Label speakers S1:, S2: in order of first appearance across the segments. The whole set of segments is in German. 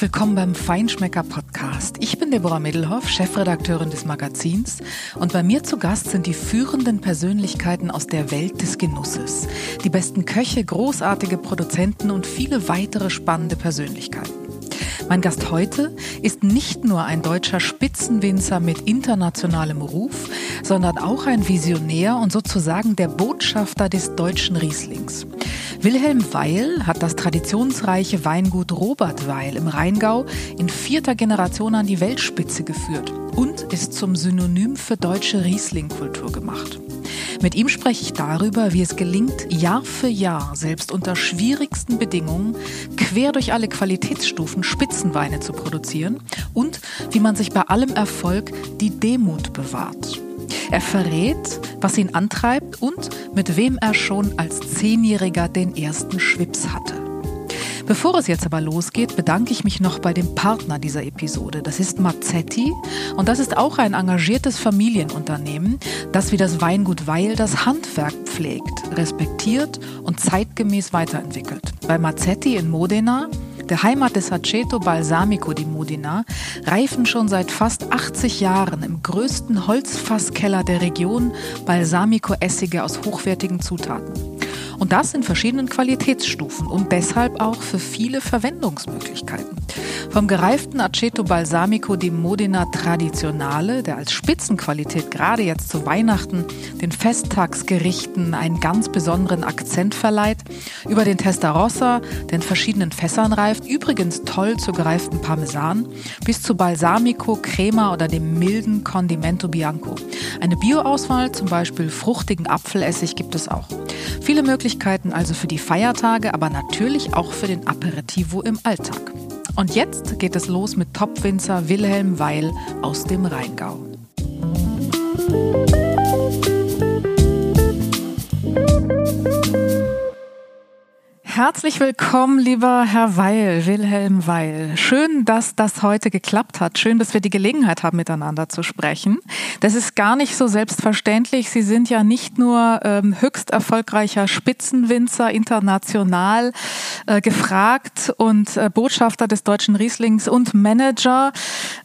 S1: Willkommen beim Feinschmecker Podcast. Ich bin Deborah Middelhoff, Chefredakteurin des Magazins und bei mir zu Gast sind die führenden Persönlichkeiten aus der Welt des Genusses. Die besten Köche, großartige Produzenten und viele weitere spannende Persönlichkeiten. Mein Gast heute ist nicht nur ein deutscher Spitzenwinzer mit internationalem Ruf, sondern auch ein Visionär und sozusagen der Botschafter des deutschen Rieslings. Wilhelm Weil hat das traditionsreiche Weingut Robert Weil im Rheingau in vierter Generation an die Weltspitze geführt und ist zum Synonym für deutsche Rieslingkultur gemacht. Mit ihm spreche ich darüber, wie es gelingt, Jahr für Jahr, selbst unter schwierigsten Bedingungen, quer durch alle Qualitätsstufen Spitzenweine zu produzieren und wie man sich bei allem Erfolg die Demut bewahrt. Er verrät, was ihn antreibt und mit wem er schon als Zehnjähriger den ersten Schwips hatte. Bevor es jetzt aber losgeht, bedanke ich mich noch bei dem Partner dieser Episode. Das ist Mazzetti und das ist auch ein engagiertes Familienunternehmen, das wie das Weingut Weil das Handwerk pflegt, respektiert und zeitgemäß weiterentwickelt. Bei Mazzetti in Modena der Heimat des Aceto Balsamico di Modena, reifen schon seit fast 80 Jahren im größten Holzfasskeller der Region Balsamico-Essige aus hochwertigen Zutaten. Und das in verschiedenen Qualitätsstufen und deshalb auch für viele Verwendungsmöglichkeiten. Vom gereiften Aceto Balsamico di Modena Traditionale, der als Spitzenqualität gerade jetzt zu Weihnachten den Festtagsgerichten einen ganz besonderen Akzent verleiht, über den Testarossa, der in verschiedenen Fässern reift, übrigens toll zu gereiften Parmesan, bis zu Balsamico, Crema oder dem milden Condimento Bianco. Eine Bioauswahl, zum Beispiel fruchtigen Apfelessig, gibt es auch. Viele Möglichkeiten also für die Feiertage, aber natürlich auch für den Aperitivo im Alltag. Und jetzt geht es los mit Topwinzer Wilhelm Weil aus dem Rheingau. Herzlich willkommen, lieber Herr Weil, Wilhelm Weil. Schön, dass das heute geklappt hat. Schön, dass wir die Gelegenheit haben, miteinander zu sprechen. Das ist gar nicht so selbstverständlich. Sie sind ja nicht nur ähm, höchst erfolgreicher Spitzenwinzer, international äh, gefragt und äh, Botschafter des deutschen Rieslings und Manager,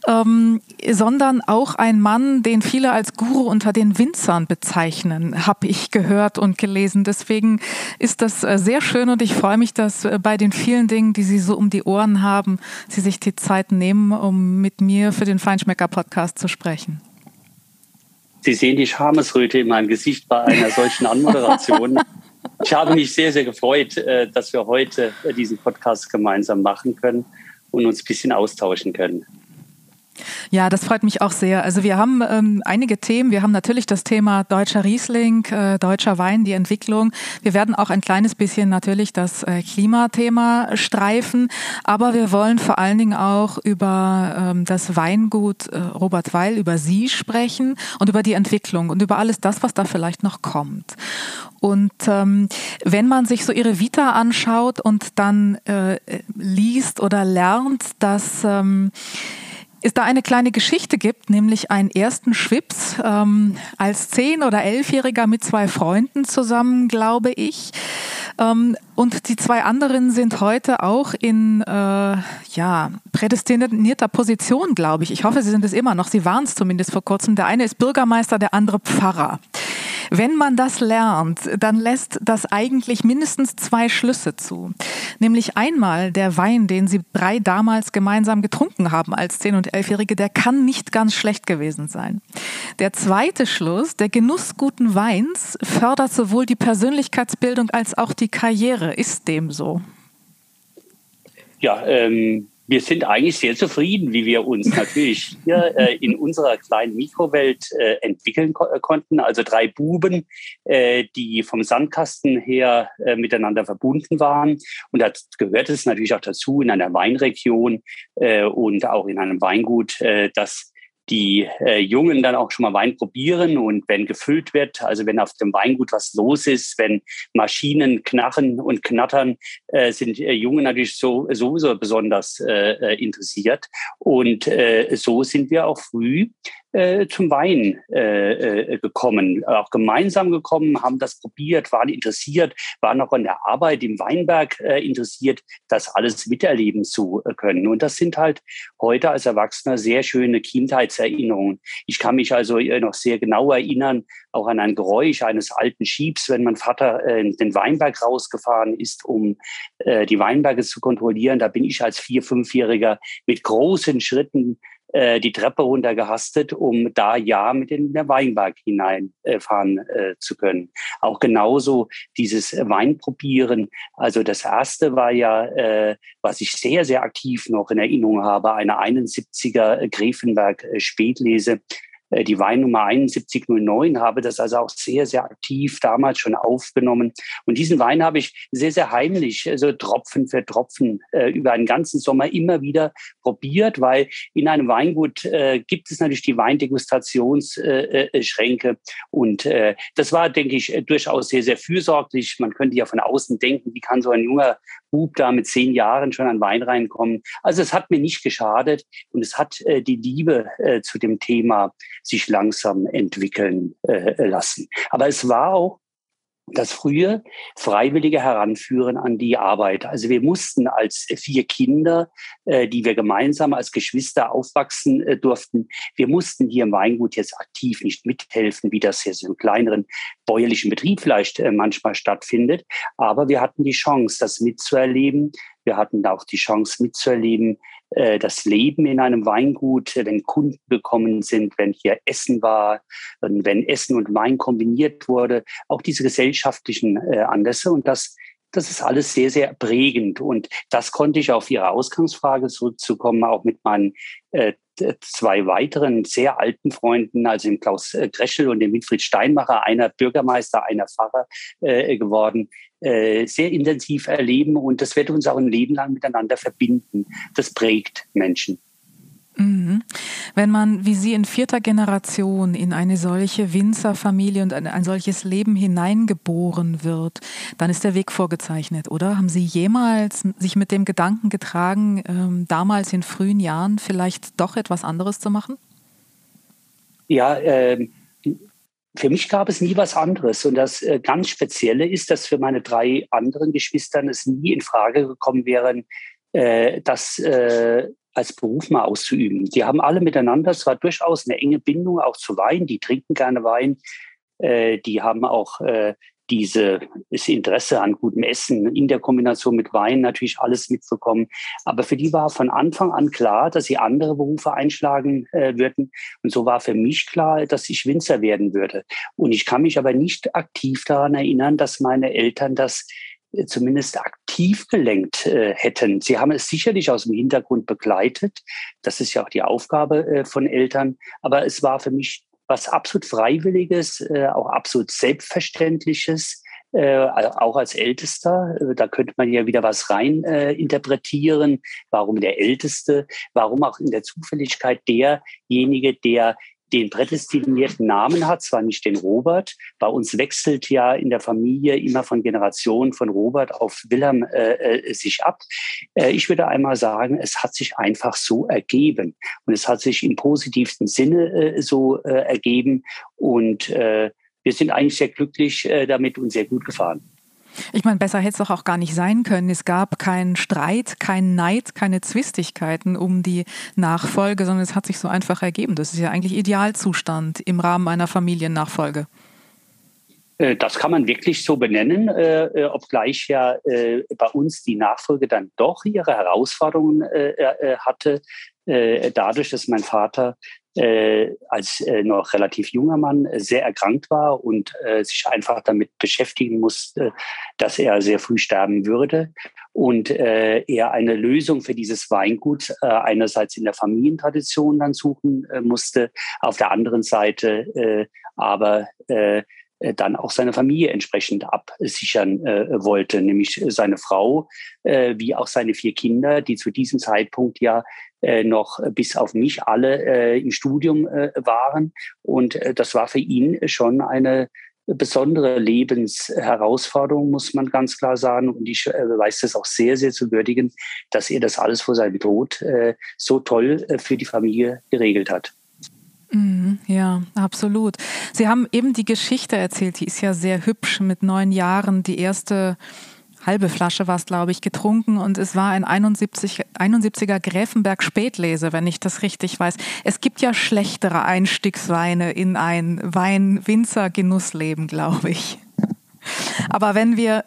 S1: ähm, sondern auch ein Mann, den viele als Guru unter den Winzern bezeichnen, habe ich gehört und gelesen. Deswegen ist das äh, sehr schön und ich freue mich, dass äh, bei den vielen Dingen, die Sie so um die Ohren haben, Sie sich die Zeit nehmen, um mit mir für den Feinschmecker-Podcast zu sprechen.
S2: Sie sehen die Schamesröte in meinem Gesicht bei einer solchen Anmoderation. ich habe mich sehr, sehr gefreut, äh, dass wir heute diesen Podcast gemeinsam machen können und uns ein bisschen austauschen können.
S1: Ja, das freut mich auch sehr. Also wir haben ähm, einige Themen. Wir haben natürlich das Thema deutscher Riesling, äh, deutscher Wein, die Entwicklung. Wir werden auch ein kleines bisschen natürlich das äh, Klimathema streifen, aber wir wollen vor allen Dingen auch über ähm, das Weingut äh, Robert Weil, über Sie sprechen und über die Entwicklung und über alles das, was da vielleicht noch kommt. Und ähm, wenn man sich so ihre Vita anschaut und dann äh, liest oder lernt, dass ähm, es da eine kleine Geschichte gibt, nämlich einen ersten Schwips ähm, als zehn- oder elfjähriger mit zwei Freunden zusammen, glaube ich. Ähm, und die zwei anderen sind heute auch in äh, ja, prädestinierter Position, glaube ich. Ich hoffe, sie sind es immer noch. Sie waren es zumindest vor kurzem. Der eine ist Bürgermeister, der andere Pfarrer. Wenn man das lernt, dann lässt das eigentlich mindestens zwei Schlüsse zu. Nämlich einmal der Wein, den sie drei damals gemeinsam getrunken haben als zehn- und elfjährige, der kann nicht ganz schlecht gewesen sein. Der zweite Schluss, der Genuss guten Weins fördert sowohl die Persönlichkeitsbildung als auch die Karriere. Ist dem so?
S2: Ja, ähm, wir sind eigentlich sehr zufrieden, wie wir uns natürlich hier äh, in unserer kleinen Mikrowelt äh, entwickeln ko äh, konnten. Also drei Buben, äh, die vom Sandkasten her äh, miteinander verbunden waren. Und da gehört es natürlich auch dazu in einer Weinregion äh, und auch in einem Weingut, äh, dass die äh, Jungen dann auch schon mal Wein probieren und wenn gefüllt wird, also wenn auf dem Weingut was los ist, wenn Maschinen knarren und knattern, äh, sind äh, Jungen natürlich so, sowieso besonders äh, äh interessiert. Und äh, so sind wir auch früh äh, zum Wein äh, äh, gekommen, auch gemeinsam gekommen, haben das probiert, waren interessiert, waren auch an der Arbeit im Weinberg äh, interessiert, das alles miterleben zu äh, können. Und das sind halt heute als Erwachsener sehr schöne Kindheitserinnerungen. Ich kann mich also äh, noch sehr genau erinnern, auch an ein Geräusch eines alten Schiebs, wenn mein Vater in den Weinberg rausgefahren ist, um äh, die Weinberge zu kontrollieren. Da bin ich als Vier-, Fünfjähriger mit großen Schritten äh, die Treppe runtergehastet, um da ja mit in den Weinberg hineinfahren äh, äh, zu können. Auch genauso dieses Weinprobieren. Also das erste war ja, äh, was ich sehr, sehr aktiv noch in Erinnerung habe, eine 71er Gräfenberg äh, Spätlese die Weinnummer 7109, habe das also auch sehr, sehr aktiv damals schon aufgenommen. Und diesen Wein habe ich sehr, sehr heimlich, also Tropfen für Tropfen äh, über einen ganzen Sommer immer wieder probiert, weil in einem Weingut äh, gibt es natürlich die Weindegustationsschränke. Äh, äh und äh, das war, denke ich, durchaus sehr, sehr fürsorglich. Man könnte ja von außen denken, wie kann so ein junger Bub da mit zehn Jahren schon an Wein reinkommen. Also es hat mir nicht geschadet und es hat äh, die Liebe äh, zu dem Thema sich langsam entwickeln äh, lassen. Aber es war auch das frühe Freiwillige heranführen an die Arbeit. Also wir mussten als vier Kinder, äh, die wir gemeinsam als Geschwister aufwachsen äh, durften, wir mussten hier im Weingut jetzt aktiv nicht mithelfen, wie das jetzt im kleineren bäuerlichen Betrieb vielleicht äh, manchmal stattfindet. Aber wir hatten die Chance, das mitzuerleben. Wir hatten auch die Chance mitzuerleben, äh, das Leben in einem Weingut, wenn Kunden gekommen sind, wenn hier Essen war, wenn Essen und Wein kombiniert wurde, auch diese gesellschaftlichen äh, Anlässe und das das ist alles sehr, sehr prägend. Und das konnte ich auf Ihre Ausgangsfrage zurückzukommen, auch mit meinen äh, zwei weiteren sehr alten Freunden, also dem Klaus Greschel und dem Winfried Steinmacher, einer Bürgermeister, einer Pfarrer äh, geworden, äh, sehr intensiv erleben und das wird uns auch ein Leben lang miteinander verbinden. Das prägt Menschen.
S1: Mhm. Wenn man wie Sie in vierter Generation in eine solche Winzerfamilie und ein, ein, solches Leben hineingeboren wird, dann ist der Weg vorgezeichnet, oder? Haben Sie jemals sich mit dem Gedanken getragen, ähm, damals in frühen Jahren vielleicht doch etwas anderes zu machen?
S2: Ja, äh, für mich gab es nie was anderes. Und das äh, ganz Spezielle ist, dass für meine drei anderen Geschwistern es nie in Frage gekommen wäre, äh, das äh, als Beruf mal auszuüben. Die haben alle miteinander zwar durchaus eine enge Bindung auch zu Wein, die trinken gerne Wein, äh, die haben auch äh, diese Interesse an gutem Essen in der Kombination mit Wein natürlich alles mitbekommen. Aber für die war von Anfang an klar, dass sie andere Berufe einschlagen äh, würden. Und so war für mich klar, dass ich Winzer werden würde. Und ich kann mich aber nicht aktiv daran erinnern, dass meine Eltern das äh, zumindest aktiv gelenkt äh, hätten. Sie haben es sicherlich aus dem Hintergrund begleitet. Das ist ja auch die Aufgabe äh, von Eltern. Aber es war für mich was absolut Freiwilliges, äh, auch absolut Selbstverständliches, äh, auch als Ältester. Äh, da könnte man ja wieder was rein äh, interpretieren. Warum der Älteste? Warum auch in der Zufälligkeit derjenige, der den prädestinierten Namen hat, zwar nicht den Robert. Bei uns wechselt ja in der Familie immer von Generation von Robert auf Wilhelm äh, äh, sich ab. Äh, ich würde einmal sagen, es hat sich einfach so ergeben. Und es hat sich im positivsten Sinne äh, so äh, ergeben. Und äh, wir sind eigentlich sehr glücklich damit und sehr gut gefahren.
S1: Ich meine, besser hätte es doch auch gar nicht sein können. Es gab keinen Streit, keinen Neid, keine Zwistigkeiten um die Nachfolge, sondern es hat sich so einfach ergeben. Das ist ja eigentlich Idealzustand im Rahmen einer Familiennachfolge.
S2: Äh, das kann man wirklich so benennen, äh, äh, obgleich ja äh, bei uns die Nachfolge dann doch ihre Herausforderungen äh, äh hatte, dadurch, dass mein Vater äh, als äh, noch relativ junger Mann äh, sehr erkrankt war und äh, sich einfach damit beschäftigen musste, dass er sehr früh sterben würde. Und äh, er eine Lösung für dieses Weingut einerseits in der Familientradition dann suchen musste, auf der anderen Seite aber dann auch seine Familie entsprechend absichern äh, wollte, nämlich seine Frau äh, wie auch seine vier Kinder, die zu diesem Zeitpunkt ja noch bis auf mich alle äh, im Studium äh, waren. Und äh, das war für ihn schon eine besondere Lebensherausforderung, muss man ganz klar sagen. Und ich äh, weiß das auch sehr, sehr zu würdigen, dass er das alles vor seinem Tod äh, so toll äh, für die Familie geregelt hat.
S1: Mhm, ja, absolut. Sie haben eben die Geschichte erzählt, die ist ja sehr hübsch mit neun Jahren, die erste halbe Flasche war es, glaube ich, getrunken und es war ein 71, 71er Gräfenberg Spätlese, wenn ich das richtig weiß. Es gibt ja schlechtere Einstiegsweine in ein Wein-Winzer-Genussleben, glaube ich. Aber wenn wir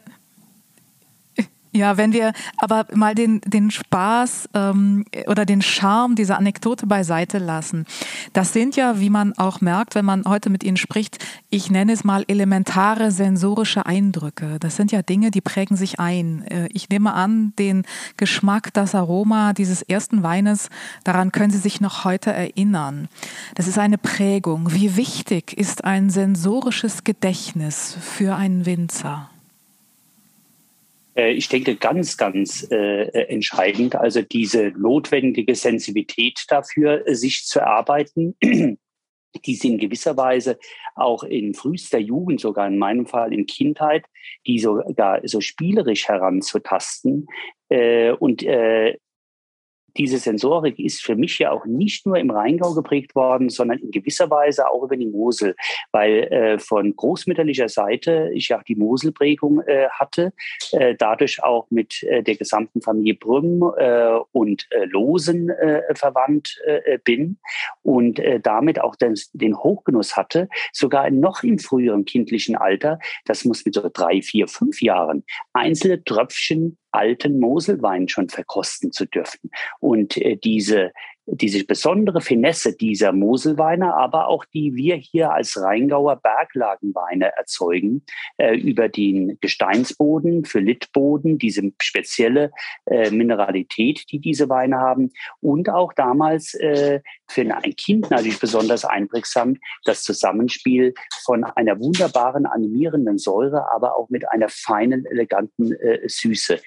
S1: ja, wenn wir aber mal den, den Spaß ähm, oder den Charme dieser Anekdote beiseite lassen. Das sind ja, wie man auch merkt, wenn man heute mit ihnen spricht, ich nenne es mal elementare sensorische Eindrücke. Das sind ja Dinge, die prägen sich ein. Äh, ich nehme an, den Geschmack, das Aroma dieses ersten Weines, daran können Sie sich noch heute erinnern. Das ist eine Prägung. Wie wichtig ist ein sensorisches Gedächtnis für einen Winzer?
S2: Äh, ich denke, ganz, ganz äh, entscheidend. Also diese notwendige Sensibilität dafür, äh, sich zu erarbeiten, die sie in gewisser Weise auch in frühester Jugend, sogar in meinem Fall in Kindheit, die sogar so spielerisch heranzutasten äh, und äh, diese Sensorik ist für mich ja auch nicht nur im Rheingau geprägt worden, sondern in gewisser Weise auch über die Mosel, weil äh, von großmütterlicher Seite ich ja die Moselprägung äh, hatte, äh, dadurch auch mit äh, der gesamten Familie Brüm äh, und äh, Losen verwandt bin und damit auch den, den Hochgenuss hatte, sogar noch im früheren kindlichen Alter, das muss mit so drei, vier, fünf Jahren, einzelne Tröpfchen alten Moselwein schon verkosten zu dürfen. Und äh, diese diese besondere Finesse dieser Moselweine, aber auch die wir hier als Rheingauer Berglagenweine erzeugen, äh, über den Gesteinsboden, für Littboden, diese spezielle äh, Mineralität, die diese Weine haben und auch damals äh, für ein Kind natürlich besonders einprägsam das Zusammenspiel von einer wunderbaren animierenden Säure, aber auch mit einer feinen, eleganten äh, Süße.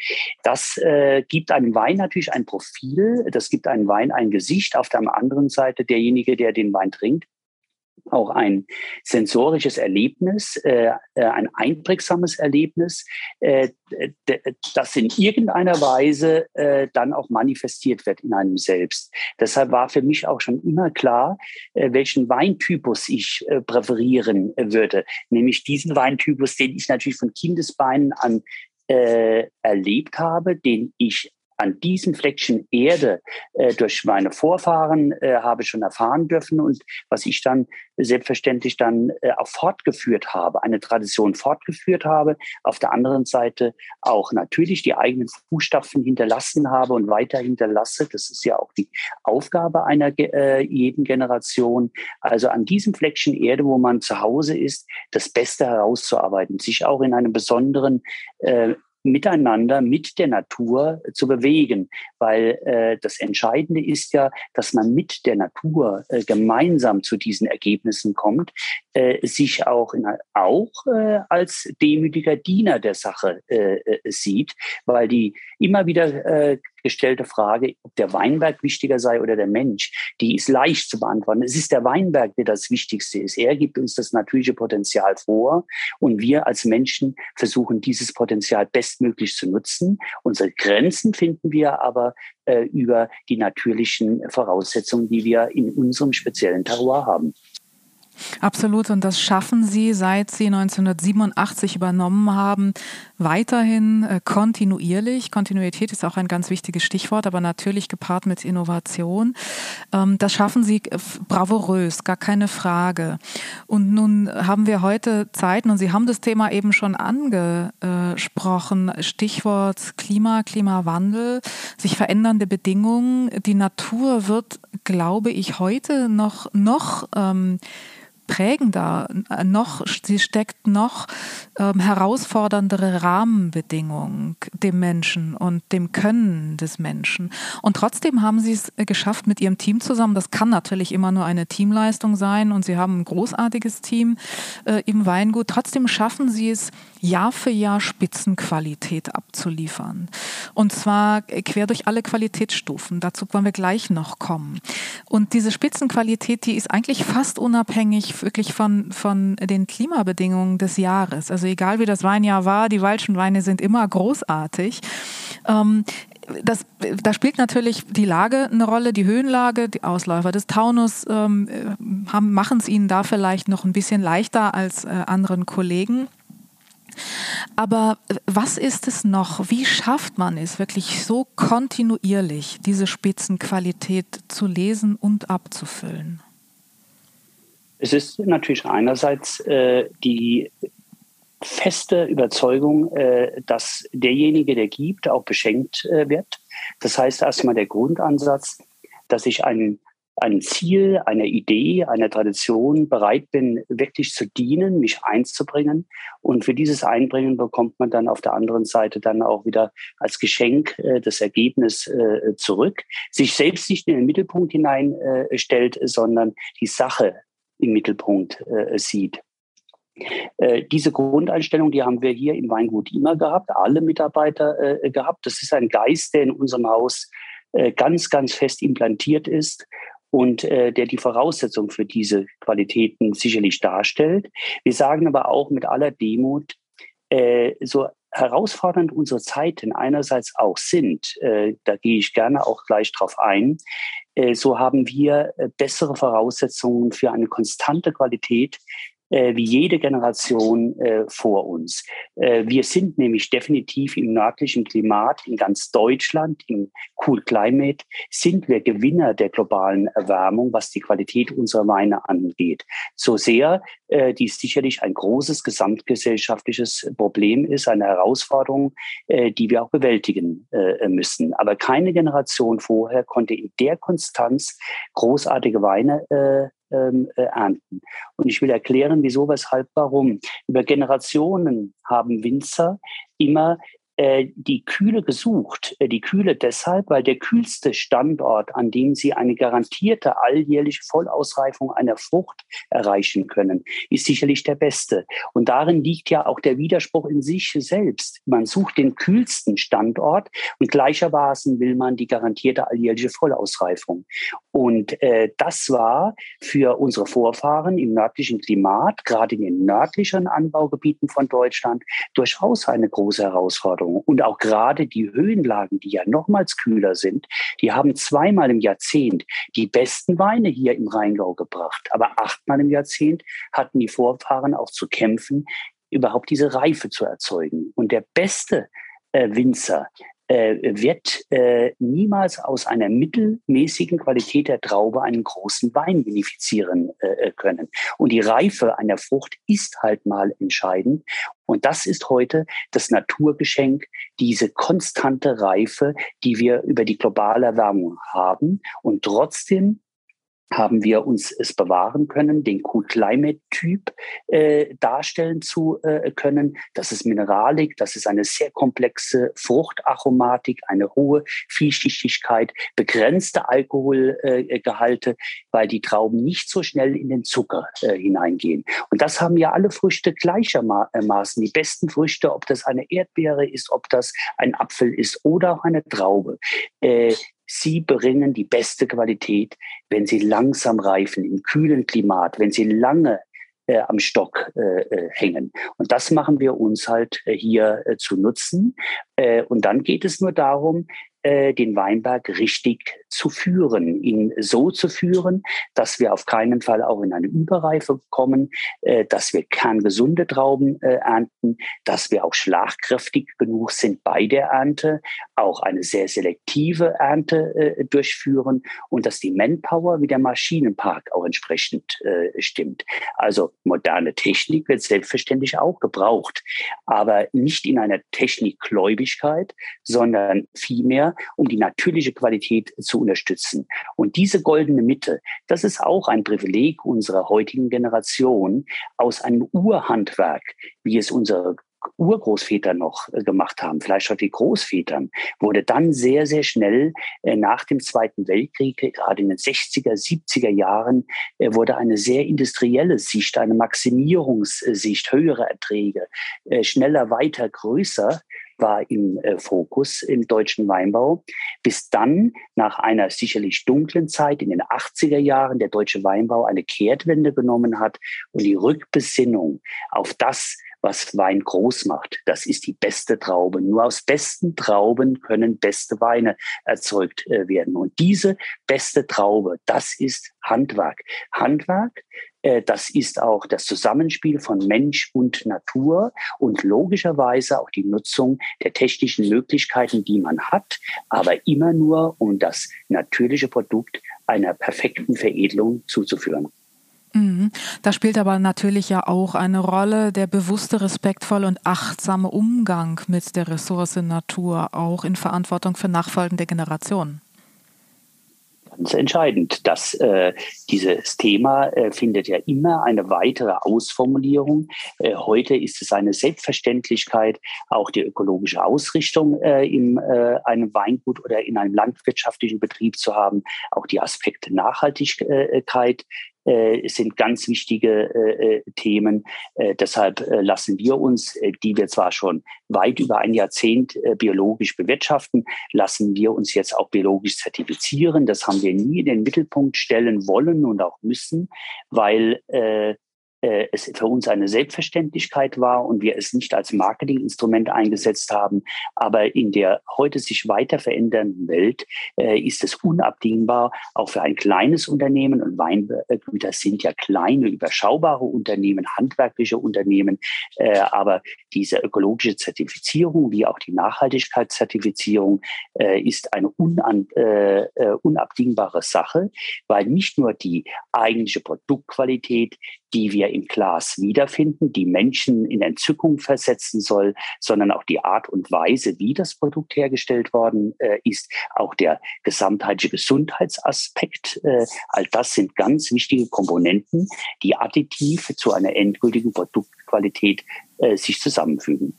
S2: Das äh, gibt einem Wein natürlich ein Profil, das gibt einem Wein ein Gesicht, Gesicht, auf der anderen Seite derjenige, der den Wein trinkt, auch ein sensorisches Erlebnis, äh, äh ein einprägsames Erlebnis, äh, das in irgendeiner Weise äh, dann auch manifestiert wird in einem selbst. Deshalb war für mich auch schon immer klar, äh, welchen Weintypus ich äh, präferieren würde, nämlich diesen Weintypus, den ich natürlich von Kindesbeinen an erlebt habe, den ich an diesem Fleckchen Erde äh, durch meine Vorfahren äh, habe schon erfahren dürfen und was ich dann selbstverständlich dann äh, auch fortgeführt habe, eine Tradition fortgeführt habe, auf der anderen Seite auch natürlich die eigenen Fußstapfen hinterlassen habe und weiter hinterlasse. Das ist ja auch die Aufgabe einer äh, jeden Generation. Also an diesem Fleckchen Erde, wo man zu Hause ist, das Beste herauszuarbeiten, sich auch in einem besonderen äh, miteinander mit der Natur zu bewegen, weil äh, das Entscheidende ist ja, dass man mit der Natur äh, gemeinsam zu diesen Ergebnissen kommt, äh, sich auch, in, auch äh, als demütiger Diener der Sache äh, äh sieht, weil die immer wieder äh, gestellte Frage, ob der Weinberg wichtiger sei oder der Mensch, die ist leicht zu beantworten. Es ist der Weinberg, der das Wichtigste ist. Er gibt uns das natürliche Potenzial vor und wir als Menschen versuchen, dieses Potenzial bestmöglich zu nutzen. Unsere Grenzen finden wir aber äh, über die natürlichen Voraussetzungen, die wir in unserem speziellen Terroir haben.
S1: Absolut. Und das schaffen Sie, seit Sie 1987 übernommen haben, weiterhin äh, kontinuierlich. Kontinuität ist auch ein ganz wichtiges Stichwort, aber natürlich gepaart mit Innovation. Ähm, das schaffen Sie bravourös, gar keine Frage. Und nun haben wir heute Zeiten, und Sie haben das Thema eben schon angesprochen, Stichwort Klima, Klimawandel, sich verändernde Bedingungen. Die Natur wird, glaube ich, heute noch, noch ähm, prägender, noch, sie steckt noch ähm, herausforderndere Rahmenbedingungen dem Menschen und dem Können des Menschen. Und trotzdem haben sie es geschafft mit ihrem Team zusammen. Das kann natürlich immer nur eine Teamleistung sein und sie haben ein großartiges Team äh, im Weingut. Trotzdem schaffen sie es, Jahr für Jahr Spitzenqualität abzuliefern. Und zwar quer durch alle Qualitätsstufen. Dazu wollen wir gleich noch kommen. Und diese Spitzenqualität, die ist eigentlich fast unabhängig wirklich von, von den Klimabedingungen des Jahres. Also egal wie das Weinjahr war, die Walschen Weine sind immer großartig. Ähm, das, da spielt natürlich die Lage eine Rolle, die Höhenlage, die Ausläufer des Taunus ähm, machen es ihnen da vielleicht noch ein bisschen leichter als äh, anderen Kollegen. Aber was ist es noch? Wie schafft man es wirklich so kontinuierlich, diese Spitzenqualität zu lesen und abzufüllen?
S2: Es ist natürlich einerseits äh, die feste Überzeugung, äh, dass derjenige, der gibt, auch beschenkt äh, wird. Das heißt erstmal der Grundansatz, dass ich ein, ein Ziel, eine Idee, einer Tradition bereit bin, wirklich zu dienen, mich einzubringen. Und für dieses Einbringen bekommt man dann auf der anderen Seite dann auch wieder als Geschenk äh, das Ergebnis äh, zurück. Sich selbst nicht in den Mittelpunkt hineinstellt, äh, sondern die Sache im Mittelpunkt äh, sieht. Äh, diese Grundeinstellung, die haben wir hier im Weingut immer gehabt, alle Mitarbeiter äh, gehabt. Das ist ein Geist, der in unserem Haus äh, ganz, ganz fest implantiert ist und äh, der die Voraussetzung für diese Qualitäten sicherlich darstellt. Wir sagen aber auch mit aller Demut, so herausfordernd unsere Zeiten einerseits auch sind, äh, da gehe ich gerne auch gleich drauf ein, so haben wir äh, bessere Voraussetzungen für eine konstante Qualität, äh, wie jede Generation äh, vor uns. Äh, wir sind nämlich definitiv im nördlichen Klimat in ganz Deutschland, im Cool Climate, sind wir Gewinner der globalen Erwärmung, was die Qualität unserer Weine angeht. So sehr, äh, dies sicherlich ein großes gesamtgesellschaftliches Problem ist, eine Herausforderung, äh, die wir auch bewältigen äh, müssen. Aber keine Generation vorher konnte in der Konstanz großartige Weine ähm, äh, ernten. Und ich will erklären, wieso, weshalb, warum. Über Generationen haben Winzer immer die Kühle gesucht. Äh, die Kühle deshalb, weil der kühlste Standort, an dem Sie eine garantierte alljährliche Vollausreifung einer Frucht erreichen können, ist sicherlich der beste. Und darin liegt ja auch der Widerspruch in sich selbst. Man sucht den kühlsten Standort und gleichermaßen will man die garantierte alljährliche Vollausreifung. Und äh, das war für unsere Vorfahren im nördlichen Klimat, gerade in den nördlichen Anbaugebieten von Deutschland, durchaus eine große Herausforderung. Herausforderung. Und auch gerade die Höhenlagen, die ja nochmals kühler sind, die haben zweimal im Jahrzehnt die besten Weine hier im Rheingau gebracht. Aber achtmal im Jahrzehnt hatten die Vorfahren auch zu kämpfen, überhaupt diese Reife zu erzeugen. Und der beste äh, Winzer, äh, wird äh, niemals aus einer mittelmäßigen Qualität der Traube einen großen Wein benefizieren äh, können. Und die Reife einer Frucht ist halt mal entscheidend. Und das ist heute das Naturgeschenk, diese konstante Reife, die wir über die globale Erwärmung haben und trotzdem haben wir uns es bewahren können, den Cool-Climate-Typ äh, darstellen zu äh, können. Das ist Mineralik, das ist eine sehr komplexe Fruchtaromatik, eine hohe Vielschichtigkeit, begrenzte Alkoholgehalte, äh, weil die Trauben nicht so schnell in den Zucker äh, hineingehen. Und das haben ja alle Früchte gleichermaßen. Die besten Früchte, ob das eine Erdbeere ist, ob das ein Apfel ist oder auch eine Traube. Sie bringen die beste Qualität, wenn sie langsam reifen, im kühlen Klimat, wenn sie lange äh, am Stock äh, äh hängen. Und das machen wir uns halt äh, hier äh, zu nutzen. Äh, und dann geht es nur darum, den Weinberg richtig zu führen, ihn so zu führen, dass wir auf keinen Fall auch in eine Überreife kommen, äh, dass wir kerngesunde Trauben äh, ernten, dass wir auch schlagkräftig genug sind bei der Ernte, auch eine sehr selektive Ernte äh, durchführen und dass die Manpower wie der Maschinenpark auch entsprechend stimmt. Also moderne Technik wird selbstverständlich auch gebraucht, aber nicht in einer Technikgläubigkeit, sondern vielmehr um die natürliche Qualität zu unterstützen. Und diese goldene Mitte, das ist auch ein Privileg unserer heutigen Generation aus einem Urhandwerk, wie es unsere Urgroßväter noch äh, gemacht haben, vielleicht auch die Großvätern, wurde dann sehr, sehr schnell äh, nach dem Zweiten Weltkrieg, gerade in den 60er, 70er Jahren, äh, wurde eine sehr industrielle Sicht, eine Maximierungssicht, höhere Erträge, schneller, weiter, größer war im äh, Fokus im deutschen Weinbau, bis dann nach einer sicherlich dunklen Zeit in den 80er Jahren der deutsche Weinbau eine Kehrtwende genommen hat und die Rückbesinnung auf das, was Wein groß macht. Das ist die beste Traube. Nur aus besten Trauben können beste Weine erzeugt äh, werden. Und diese beste Traube, das ist Handwerk. Handwerk, das ist auch das Zusammenspiel von Mensch und Natur und logischerweise auch die Nutzung der technischen Möglichkeiten, die man hat, aber immer nur, um das natürliche Produkt einer perfekten Veredelung zuzuführen.
S1: Mhm. Da spielt aber natürlich ja auch eine Rolle der bewusste, respektvolle und achtsame Umgang mit der Ressource Natur, auch in Verantwortung für nachfolgende Generationen.
S2: Ganz entscheidend. dass äh, dieses Thema äh, findet ja immer eine weitere Ausformulierung. Äh, heute ist es eine Selbstverständlichkeit, auch die ökologische Ausrichtung äh, in äh, einem Weingut oder in einem landwirtschaftlichen Betrieb zu haben, auch die Aspekte Nachhaltigkeit äh, sind ganz wichtige äh, äh, Themen. Äh, deshalb äh, lassen wir uns, äh, die wir zwar schon weit über ein Jahrzehnt biologisch bewirtschaften, lassen wir uns jetzt auch biologisch zertifizieren. Das haben wir nie in den Mittelpunkt stellen wollen und auch müssen, weil äh, es für uns eine Selbstverständlichkeit war und wir es nicht als Marketinginstrument eingesetzt haben. Aber in der heute sich weiter verändernden Welt äh, ist es unabdingbar, auch für ein kleines Unternehmen, und Weingüter sind ja kleine, überschaubare Unternehmen, handwerkliche Unternehmen, äh, aber diese ökologische Zertifizierung wie auch die Nachhaltigkeitszertifizierung äh, ist eine unan, äh, unabdingbare Sache, weil nicht nur die eigentliche Produktqualität, die wir im Glas wiederfinden, die Menschen in Entzückung versetzen soll, sondern auch die Art und Weise, wie das Produkt hergestellt worden äh, ist, auch der gesamtheitliche Gesundheitsaspekt. Äh, all das sind ganz wichtige Komponenten, die additiv zu einer endgültigen Produktqualität äh, sich zusammenfügen.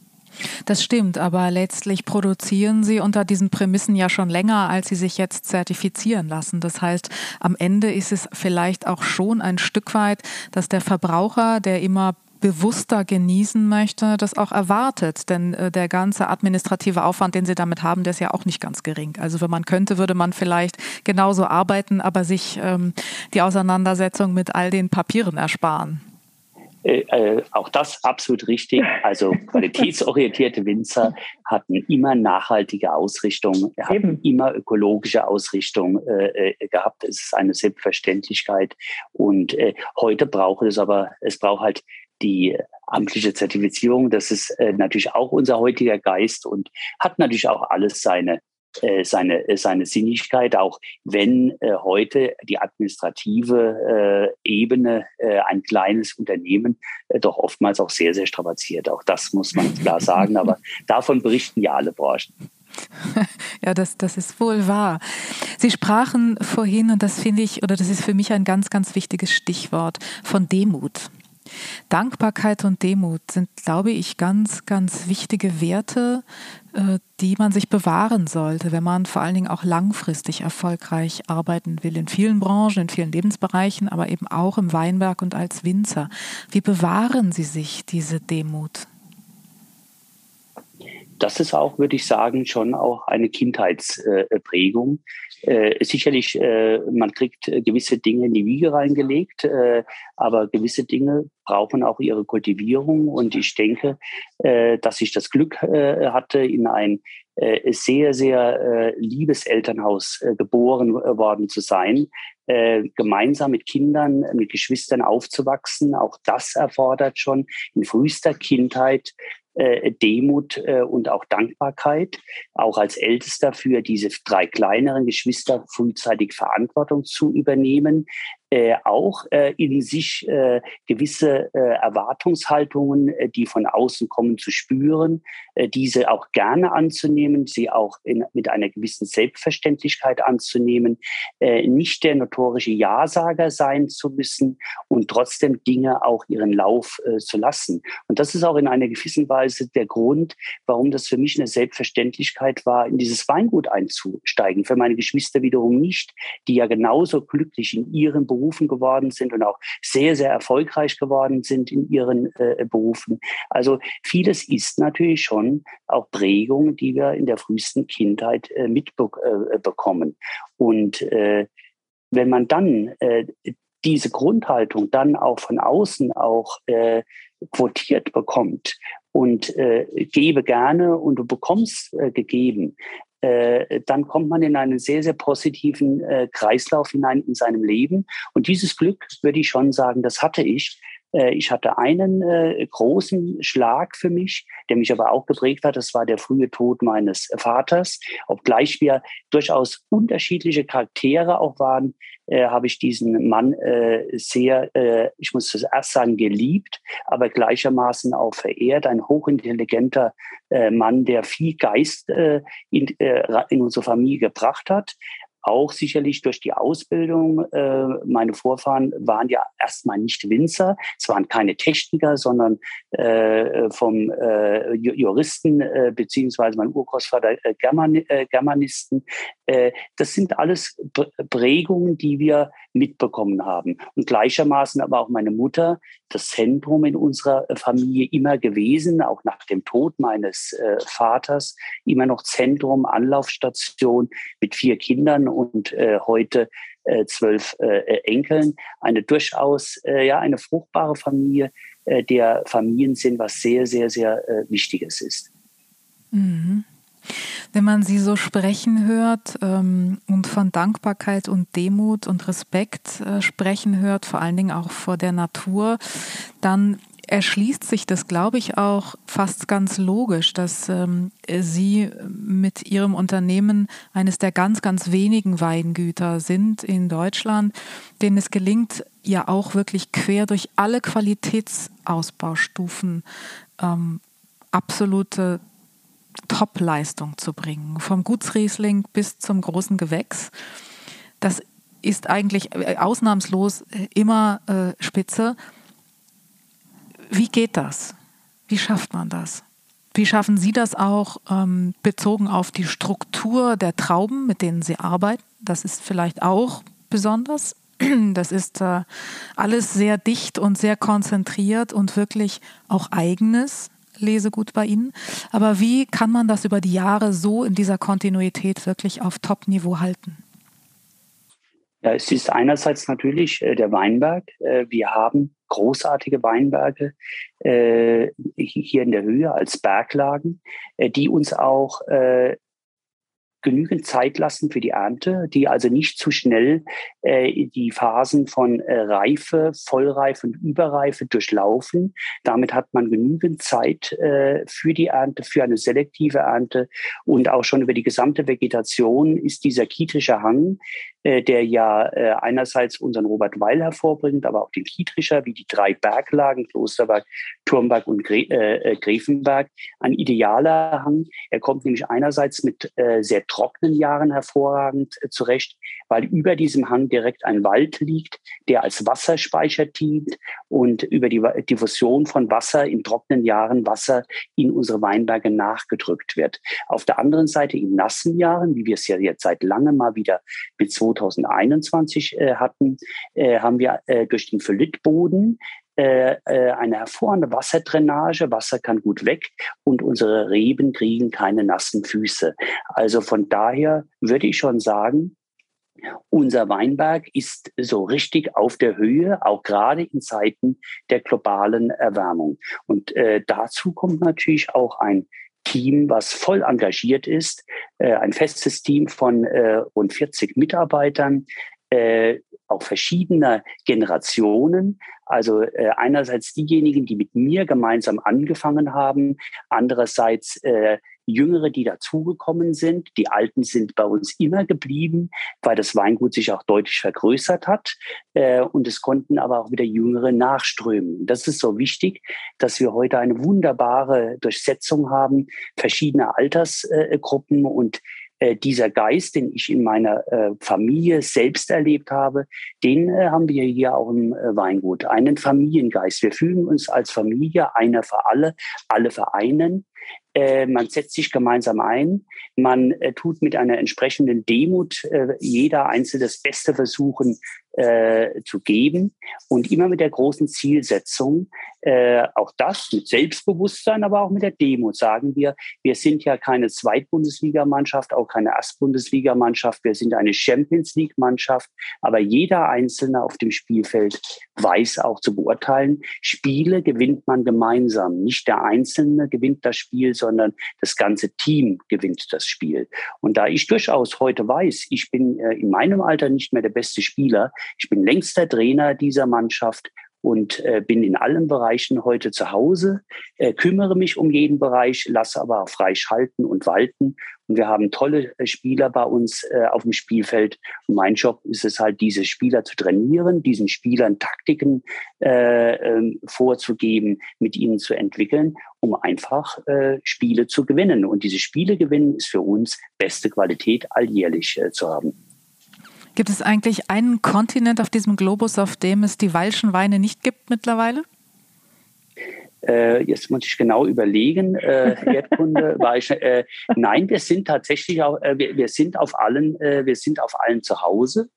S1: Das stimmt, aber letztlich produzieren Sie unter diesen Prämissen ja schon länger, als Sie sich jetzt zertifizieren lassen. Das heißt, am Ende ist es vielleicht auch schon ein Stück weit, dass der Verbraucher, der immer bewusster genießen möchte, das auch erwartet. Denn äh, der ganze administrative Aufwand, den Sie damit haben, der ist ja auch nicht ganz gering. Also wenn man könnte, würde man vielleicht genauso arbeiten, aber sich ähm, die Auseinandersetzung mit all den Papieren ersparen.
S2: Äh, äh, auch das absolut richtig. Also qualitätsorientierte Winzer hatten immer nachhaltige Ausrichtung, hatten Eben. immer ökologische Ausrichtung äh, äh, gehabt. Es ist eine Selbstverständlichkeit. Und äh, heute braucht es aber, es braucht halt die amtliche Zertifizierung. Das ist äh, natürlich auch unser heutiger Geist und hat natürlich auch alles seine seine, äh, seine Sinnigkeit, auch wenn äh, heute die administrative äh, Ebene äh, ein kleines Unternehmen äh, doch oftmals auch sehr, sehr strapaziert. Auch das muss man klar sagen, aber davon berichten ja alle Branchen.
S1: Ja, das, das ist wohl wahr. Sie sprachen vorhin, und das finde ich, oder das ist für mich ein ganz, ganz wichtiges Stichwort, von Demut. Dankbarkeit und Demut sind, glaube ich, ganz, ganz wichtige Werte, äh, die man sich bewahren sollte, wenn man vor allen Dingen auch langfristig erfolgreich arbeiten will, in vielen Branchen, in vielen Lebensbereichen, aber eben auch im Weinberg und als Winzer. Wie bewahren Sie sich diese Demut?
S2: Das ist auch, würde ich sagen, schon auch eine Kindheitsprägung. Äh, sicherlich, äh, man kriegt äh, gewisse Dinge in die Wiege reingelegt, äh, aber gewisse Dinge brauchen auch ihre Kultivierung. Und ich denke, äh, dass ich das Glück äh, hatte, in ein sehr, sehr liebes Elternhaus geboren worden zu sein, gemeinsam mit Kindern, mit Geschwistern aufzuwachsen. Auch das erfordert schon in frühester Kindheit äh, Demut äh, und auch Dankbarkeit, auch als Ältester für diese drei kleineren Geschwister frühzeitig Verantwortung zu übernehmen, äh, auch äh, in sich äh, gewisse äh, Erwartungshaltungen, äh, die von außen kommen, zu spüren, diese auch gerne anzunehmen, sie auch in, mit einer gewissen Selbstverständlichkeit anzunehmen, nicht der notorische Ja-Sager sein zu müssen und trotzdem Dinge auch ihren Lauf zu lassen. Und das ist auch in einer gewissen Weise der Grund, warum das für mich eine Selbstverständlichkeit war, in dieses Weingut einzusteigen. Für meine Geschwister wiederum nicht, die ja genauso glücklich in ihrem Beruf Berufen geworden sind und auch sehr, sehr erfolgreich geworden sind in ihren äh, Berufen. Also vieles ist natürlich schon auch Prägung, die wir in der frühesten Kindheit äh, mitbekommen. Äh, und äh, wenn man dann äh, diese Grundhaltung dann auch von außen auch äh, quotiert bekommt und gebe gerne und du bekommst gegeben, äh, dann kommt man in einen sehr, sehr positiven äh, Kreislauf hinein in seinem Leben. Und dieses Glück, würde ich schon sagen, das hatte ich. Äh, ich hatte einen äh, großen Schlag für mich, der mich aber auch geprägt hat. Das war der frühe Tod meines Vaters. Obgleich wir durchaus unterschiedliche Charaktere auch waren, äh, habe ich diesen Mann sehr, ich muss das erst sagen, geliebt, aber gleichermaßen auch verehrt. Ein hochintelligenter Mann, der viel Geist in unsere Familie gebracht hat auch sicherlich durch die Ausbildung. Äh, meine Vorfahren waren ja erstmal nicht Winzer, es waren keine Techniker, sondern äh, vom äh, Juristen äh, beziehungsweise mein Urgroßvater äh, German, äh, Germanisten. Äh, das sind alles Prägungen, die wir mitbekommen haben. Und gleichermaßen aber auch meine Mutter, das Zentrum in unserer Familie immer gewesen, auch nach dem Tod meines äh, Vaters, immer noch Zentrum, Anlaufstation mit vier Kindern und äh, heute äh, zwölf äh, Enkeln. Eine durchaus, äh, ja, eine fruchtbare Familie, äh, der Familiensinn was sehr, sehr, sehr äh, Wichtiges ist.
S1: Mhm. Wenn man sie so sprechen hört ähm, und von Dankbarkeit und Demut und Respekt äh, sprechen hört, vor allen Dingen auch vor der Natur, dann erschließt sich das, glaube ich, auch fast ganz logisch, dass ähm, Sie mit Ihrem Unternehmen eines der ganz, ganz wenigen Weingüter sind in Deutschland, denen es gelingt, ja auch wirklich quer durch alle Qualitätsausbaustufen ähm, absolute Top-Leistung zu bringen, vom Gutsriesling bis zum großen Gewächs. Das ist eigentlich äh, ausnahmslos äh, immer äh, spitze. Wie geht das? Wie schafft man das? Wie schaffen Sie das auch ähm, bezogen auf die Struktur der Trauben, mit denen Sie arbeiten? Das ist vielleicht auch besonders. Das ist äh, alles sehr dicht und sehr konzentriert und wirklich auch eigenes. Lesegut bei Ihnen. Aber wie kann man das über die Jahre so in dieser Kontinuität wirklich auf Top-Niveau halten?
S2: Ja, es ist einerseits natürlich äh, der Weinberg. Äh, wir haben großartige Weinberge äh, hier in der Höhe als Berglagen, äh, die uns auch äh, genügend Zeit lassen für die Ernte, die also nicht zu schnell äh, die Phasen von äh, Reife, Vollreife und Überreife durchlaufen. Damit hat man genügend Zeit äh, für die Ernte, für eine selektive Ernte und auch schon über die gesamte Vegetation ist dieser Kietrische Hang, der ja äh, einerseits unseren Robert Weil hervorbringt, aber auch den Kietrischer, wie die drei Berglagen, Klosterberg, Turmberg und Gre äh, äh, Grevenberg, ein idealer Hang. Er kommt nämlich einerseits mit äh, sehr trockenen Jahren hervorragend äh, zurecht, weil über diesem Hang direkt ein Wald liegt, der als Wasserspeicher dient und über die Diffusion von Wasser in trockenen Jahren Wasser in unsere Weinberge nachgedrückt wird. Auf der anderen Seite in nassen Jahren, wie wir es ja jetzt seit langem mal wieder mit 2021 äh, hatten, äh, haben wir äh, durch den Phyllitboden äh, äh, eine hervorragende Wasserdrainage. Wasser kann gut weg und unsere Reben kriegen keine nassen Füße. Also von daher würde ich schon sagen, unser Weinberg ist so richtig auf der Höhe, auch gerade in Zeiten der globalen Erwärmung. Und äh, dazu kommt natürlich auch ein Team, was voll engagiert ist, äh, ein festes Team von äh, rund 40 Mitarbeitern, äh, auch verschiedener Generationen. Also äh, einerseits diejenigen, die mit mir gemeinsam angefangen haben, andererseits äh, Jüngere, die dazugekommen sind. Die Alten sind bei uns immer geblieben, weil das Weingut sich auch deutlich vergrößert hat. Äh, und es konnten aber auch wieder Jüngere nachströmen. Das ist so wichtig, dass wir heute eine wunderbare Durchsetzung haben, verschiedene Altersgruppen und äh, dieser Geist, den ich in meiner äh, Familie selbst erlebt habe, den äh, haben wir hier auch im äh, Weingut. Einen Familiengeist. Wir fühlen uns als Familie, einer für alle, alle vereinen. Äh, man setzt sich gemeinsam ein, man äh, tut mit einer entsprechenden Demut jeder Einzelne das Beste versuchen äh, zu geben und immer mit der großen Zielsetzung, äh, auch das mit Selbstbewusstsein, aber auch mit der Demut sagen wir, wir sind ja keine Zweitbundesligamannschaft, auch keine Erstbundesligamannschaft, wir sind eine Champions League Mannschaft, aber jeder Einzelne auf dem Spielfeld weiß auch zu beurteilen, Spiele gewinnt man gemeinsam, nicht der Einzelne gewinnt das Spiel, sondern das ganze Team gewinnt das Spiel. Und da ich durchaus heute weiß, ich bin äh, in meinem Alter nicht mehr der beste Spieler, ich bin längst der Trainer dieser Mannschaft und äh, bin in allen Bereichen heute zu Hause, äh, kümmere mich um jeden Bereich, lasse aber frei schalten und walten. Und wir haben tolle äh, Spieler bei uns äh, auf dem Spielfeld. Und mein Job ist es halt, diese Spieler zu trainieren, diesen Spielern Taktiken äh, äh, vorzugeben, mit ihnen zu entwickeln, um einfach äh, Spiele zu gewinnen. Und diese Spiele gewinnen ist für uns beste Qualität alljährlich äh, zu haben.
S1: Gibt es eigentlich einen Kontinent auf diesem Globus, auf dem es die Walschen Weine nicht gibt mittlerweile?
S2: Äh, jetzt muss ich genau überlegen, äh, Erdkunde, war ich, äh, nein, wir sind tatsächlich auch, äh, wir, wir, sind auf allen, äh, wir sind auf allen zu Hause.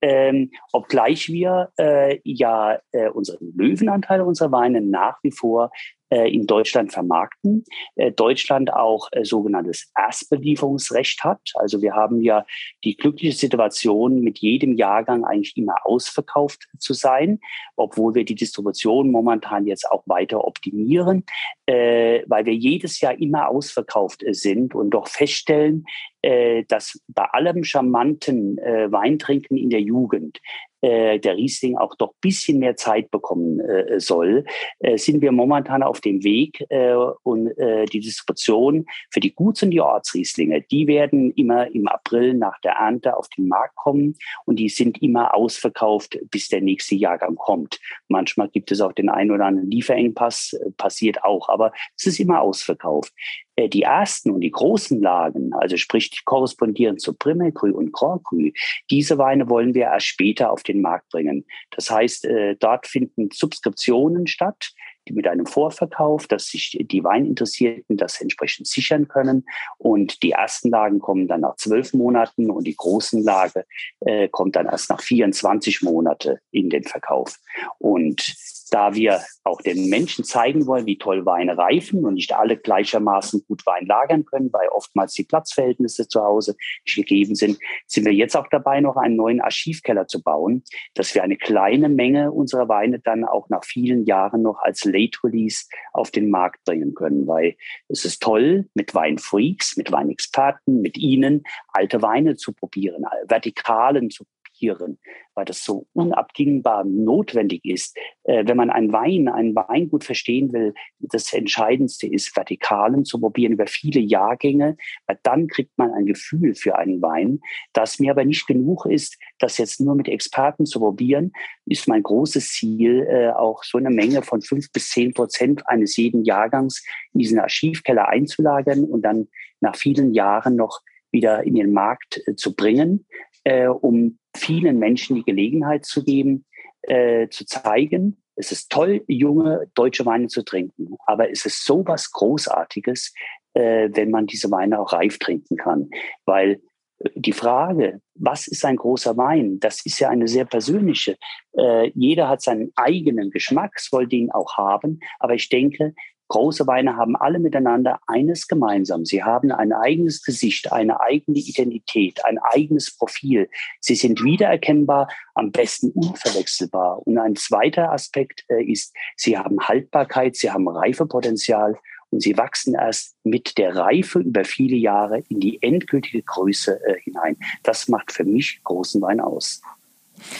S2: Ähm, obgleich wir äh, ja unseren Löwenanteil unserer Weine nach wie vor in Deutschland vermarkten. Äh, Deutschland auch äh, sogenanntes Erstbelieferungsrecht hat. Also wir haben ja die glückliche Situation, mit jedem Jahrgang eigentlich immer ausverkauft zu sein, obwohl wir die Distribution momentan jetzt auch weiter optimieren, äh, weil wir jedes Jahr immer ausverkauft äh, sind und doch feststellen, äh, dass bei allem charmanten äh, Weintrinken in der Jugend äh, der Riesling auch doch bisschen mehr Zeit bekommen äh, soll, äh, sind wir momentan auf dem Weg äh, und äh, die Distribution für die Guts- und die Ortsrieslinge, die werden immer im April nach der Ernte auf den Markt kommen und die sind immer ausverkauft, bis der nächste Jahrgang kommt. Manchmal gibt es auch den einen oder anderen Lieferengpass, äh, passiert auch, aber es ist immer ausverkauft. Äh, die ersten und die großen Lagen, also sprich die korrespondieren zu Premier Cru und Grand Cru, diese Weine wollen wir erst später auf den Markt bringen. Das heißt, äh, dort finden Subskriptionen statt, die mit einem Vorverkauf, dass sich die Weininteressierten das entsprechend sichern können. Und die ersten Lagen kommen dann nach zwölf Monaten und die großen Lage äh, kommt dann erst nach 24 Monate in den Verkauf. Und da wir auch den Menschen zeigen wollen, wie toll Weine reifen und nicht alle gleichermaßen gut Wein lagern können, weil oftmals die Platzverhältnisse zu Hause nicht gegeben sind, sind wir jetzt auch dabei, noch einen neuen Archivkeller zu bauen, dass wir eine kleine Menge unserer Weine dann auch nach vielen Jahren noch als Late Release auf den Markt bringen können, weil es ist toll, mit Weinfreaks, mit Weinexperten, mit Ihnen alte Weine zu probieren, Vertikalen zu probieren weil das so unabdingbar notwendig ist. Äh, wenn man ein Wein, ein Weingut verstehen will, das Entscheidendste ist, Vertikalen zu probieren über viele Jahrgänge, weil dann kriegt man ein Gefühl für einen Wein. Das mir aber nicht genug ist, das jetzt nur mit Experten zu probieren, ist mein großes Ziel, äh, auch so eine Menge von fünf bis zehn Prozent eines jeden Jahrgangs in diesen Archivkeller einzulagern und dann nach vielen Jahren noch wieder in den Markt äh, zu bringen, äh, um vielen Menschen die Gelegenheit zu geben, äh, zu zeigen, es ist toll, junge deutsche Weine zu trinken, aber es ist so was Großartiges, äh, wenn man diese Weine auch reif trinken kann, weil äh, die Frage, was ist ein großer Wein? Das ist ja eine sehr persönliche. Äh, jeder hat seinen eigenen Geschmack, soll den auch haben. Aber ich denke, Große Weine haben alle miteinander eines gemeinsam. Sie haben ein eigenes Gesicht, eine eigene Identität, ein eigenes Profil. Sie sind wiedererkennbar, am besten unverwechselbar. Und ein zweiter Aspekt äh, ist, sie haben Haltbarkeit, sie haben Reifepotenzial und sie wachsen erst mit der Reife über viele Jahre in die endgültige Größe äh, hinein. Das macht für mich großen Wein aus.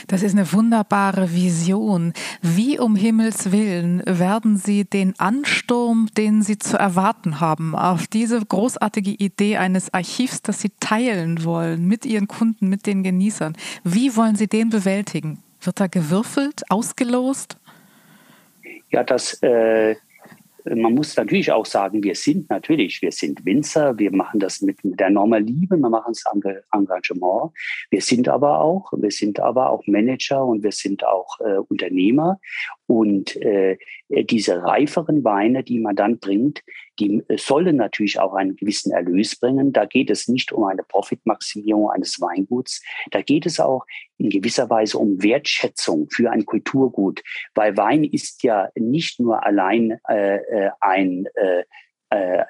S1: Das ist eine wunderbare Vision. Wie um Himmels Willen werden Sie den Ansturm, den Sie zu erwarten haben, auf diese großartige Idee eines Archivs, das Sie teilen wollen mit Ihren Kunden, mit den Genießern, wie wollen Sie den bewältigen? Wird da gewürfelt, ausgelost?
S2: Ja, das äh, man muss natürlich auch sagen, wir sind natürlich, wir sind Winzer, wir machen das mit, mit enormer Liebe, wir machen es Engagement. Wir sind aber auch, wir sind aber auch Manager und wir sind auch äh, Unternehmer. Und äh, diese reiferen Weine, die man dann bringt, die äh, sollen natürlich auch einen gewissen Erlös bringen. Da geht es nicht um eine Profitmaximierung eines Weinguts. Da geht es auch in gewisser Weise um Wertschätzung für ein Kulturgut, weil Wein ist ja nicht nur allein äh, äh ein äh, äh,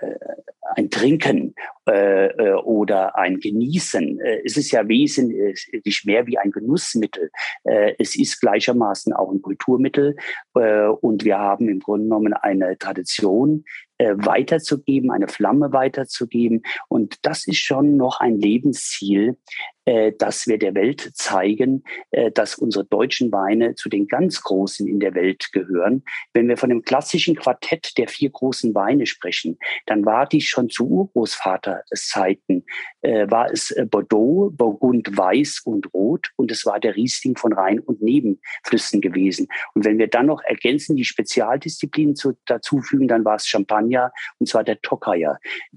S2: ein Trinken äh, äh, oder ein Genießen. Äh, es ist ja wesentlich mehr wie ein Genussmittel. Äh, es ist gleichermaßen auch ein Kulturmittel äh, und wir haben im Grunde genommen eine Tradition, äh, weiterzugeben, eine Flamme weiterzugeben. Und das ist schon noch ein Lebensziel, äh, dass wir der Welt zeigen, äh, dass unsere deutschen Weine zu den ganz Großen in der Welt gehören. Wenn wir von dem klassischen Quartett der vier großen Weine sprechen, dann war dies schon zu Urgroßvaterzeiten, äh, war es äh, Bordeaux, Burgund Weiß und Rot und es war der Riesling von Rhein und Nebenflüssen gewesen. Und wenn wir dann noch ergänzen, die Spezialdisziplinen zu, dazufügen, dann war es Champagner und zwar der.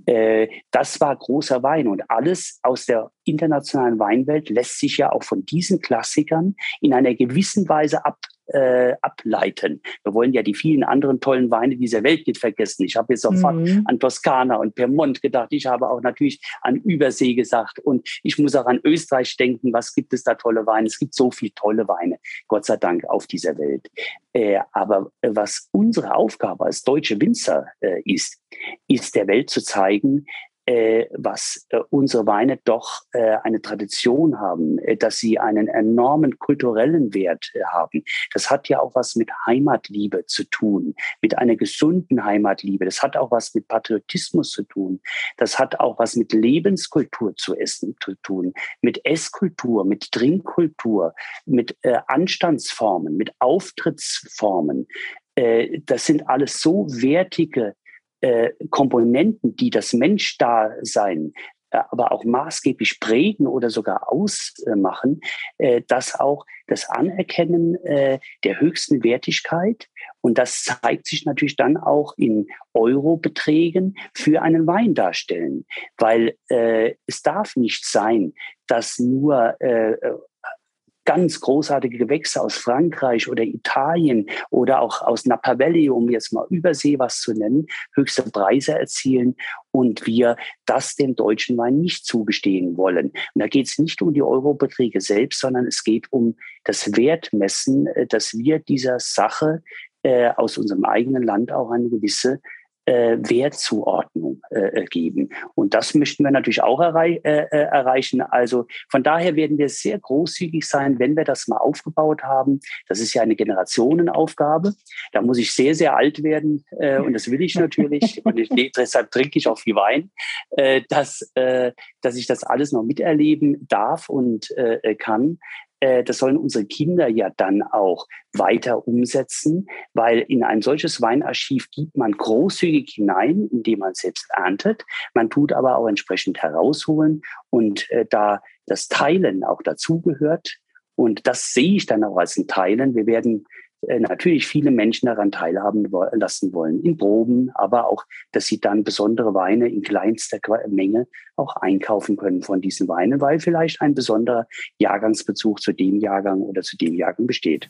S2: Äh, das war großer Wein und alles aus der internationalen Weinwelt lässt sich ja auch von diesen Klassikern in einer gewissen Weise ab, äh, ableiten. Wir wollen ja die vielen anderen tollen Weine dieser Welt nicht vergessen. Ich habe jetzt sofort mhm. an Toskana und Piemont gedacht. Ich habe auch natürlich an Übersee gesagt. Und ich muss auch an Österreich denken. Was gibt es da tolle Weine? Es gibt so viele tolle Weine, Gott sei Dank, auf dieser Welt. Äh, aber was unsere Aufgabe als deutsche Winzer äh, ist, ist der Welt zu zeigen, äh, was äh, unsere Weine doch äh, eine Tradition haben, äh, dass sie einen enormen kulturellen Wert äh, haben. Das hat ja auch was mit Heimatliebe zu tun, mit einer gesunden Heimatliebe. Das hat auch was mit Patriotismus zu tun. Das hat auch was mit Lebenskultur zu essen zu tun, mit Esskultur, mit Trinkkultur, mit äh, Anstandsformen, mit Auftrittsformen. Das sind alles so wertige äh, Komponenten, die das Menschdasein äh, aber auch maßgeblich prägen oder sogar ausmachen, äh, dass auch das Anerkennen äh, der höchsten Wertigkeit. Und das zeigt sich natürlich dann auch in Eurobeträgen für einen Wein darstellen, weil äh, es darf nicht sein, dass nur äh, ganz großartige Gewächse aus Frankreich oder Italien oder auch aus Napa Valley, um jetzt mal Übersee was zu nennen, höchste Preise erzielen und wir das dem deutschen Wein nicht zugestehen wollen. Und da geht es nicht um die Eurobeträge selbst, sondern es geht um das Wertmessen, äh, dass wir dieser Sache äh, aus unserem eigenen Land auch eine gewisse äh, Wertzuordnung äh, geben. Und das möchten wir natürlich auch errei äh, äh, erreichen. Also von daher werden wir sehr großzügig sein, wenn wir das mal aufgebaut haben. Das ist ja eine Generationenaufgabe. Da muss ich sehr, sehr alt werden äh, und das will ich natürlich. und ich, deshalb trinke ich auch viel Wein, äh, dass, äh, dass ich das alles noch miterleben darf und äh, kann. Äh, das sollen unsere Kinder ja dann auch weiter umsetzen, weil in ein solches Weinarchiv gibt man großzügig hinein, indem man selbst erntet. Man tut aber auch entsprechend herausholen und äh, da das Teilen auch dazugehört. Und das sehe ich dann auch als ein Teilen. Wir werden natürlich viele Menschen daran teilhaben lassen wollen, in Proben, aber auch, dass sie dann besondere Weine in kleinster Menge auch einkaufen können von diesen Weinen, weil vielleicht ein besonderer Jahrgangsbezug zu dem Jahrgang oder zu dem Jahrgang besteht.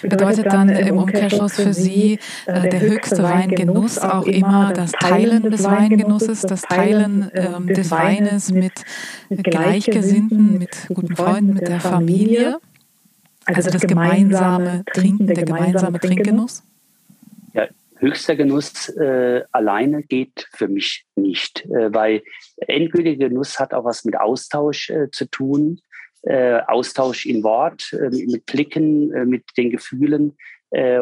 S1: Bedeutet dann im Umkehrschluss für Sie äh, der höchste Weingenuss auch immer das Teilen des Weingenusses, das Teilen äh, des Weines mit Gleichgesinnten, mit guten Freunden, mit der Familie? Also, also das, das gemeinsame Trinken, der gemeinsame Trinkgenuss?
S2: Ja, höchster Genuss äh, alleine geht für mich nicht, äh, weil endgültiger Genuss hat auch was mit Austausch äh, zu tun. Äh, Austausch in Wort, äh, mit Blicken, äh, mit den Gefühlen.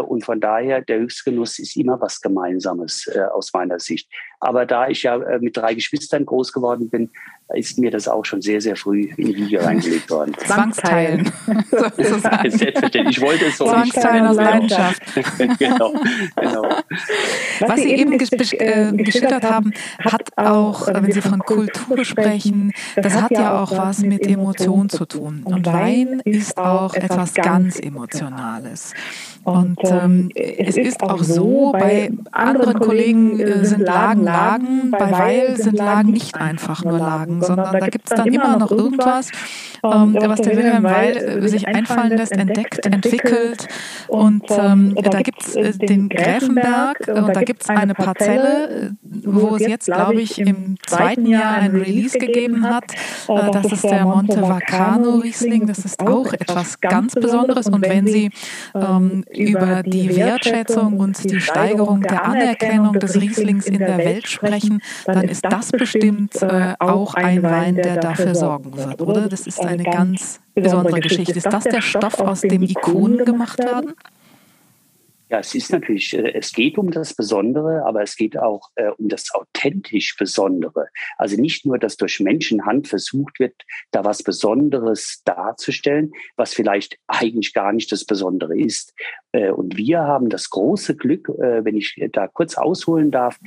S2: Und von daher, der Höchstgenuss ist immer was Gemeinsames aus meiner Sicht. Aber da ich ja mit drei Geschwistern groß geworden bin, ist mir das auch schon sehr, sehr früh in die Wiege reingelegt worden.
S1: Zwangsteilen.
S2: Selbstverständlich. Ich wollte es so
S1: Zwangsteilen aus Leidenschaft. genau, genau. Was Sie eben äh, geschildert haben, hat auch, wenn Sie von Kultur sprechen, das hat ja auch was mit Emotion zu tun. Und Wein ist auch etwas ganz Emotionales. Und ähm, es ist auch so, bei anderen Kollegen äh, sind Lagen Lagen, bei Weil sind Lagen nicht einfach nur Lagen, sondern da gibt es dann immer noch irgendwas, ähm, was der Wilhelm Weil äh, sich einfallen lässt, entdeckt, entwickelt. Und ähm, da gibt es äh, den Gräfenberg und da gibt es eine Parzelle, wo es jetzt, glaube ich, im zweiten Jahr ein Release gegeben hat. Das ist der Monte Vacano Riesling. Das ist auch etwas ganz Besonderes. Und wenn Sie ähm, über die Wertschätzung und die Steigerung der Anerkennung des Rieslings in der Welt sprechen, dann ist das bestimmt äh, auch ein Wein, der dafür sorgen wird, oder? Das ist eine ganz besondere Geschichte. Ist das der Stoff, aus dem Ikonen gemacht werden?
S2: Ja, es ist natürlich, äh, es geht um das Besondere, aber es geht auch äh, um das authentisch Besondere. Also nicht nur, dass durch Menschenhand versucht wird, da was Besonderes darzustellen, was vielleicht eigentlich gar nicht das Besondere ist. Äh, und wir haben das große Glück, äh, wenn ich da kurz ausholen darf.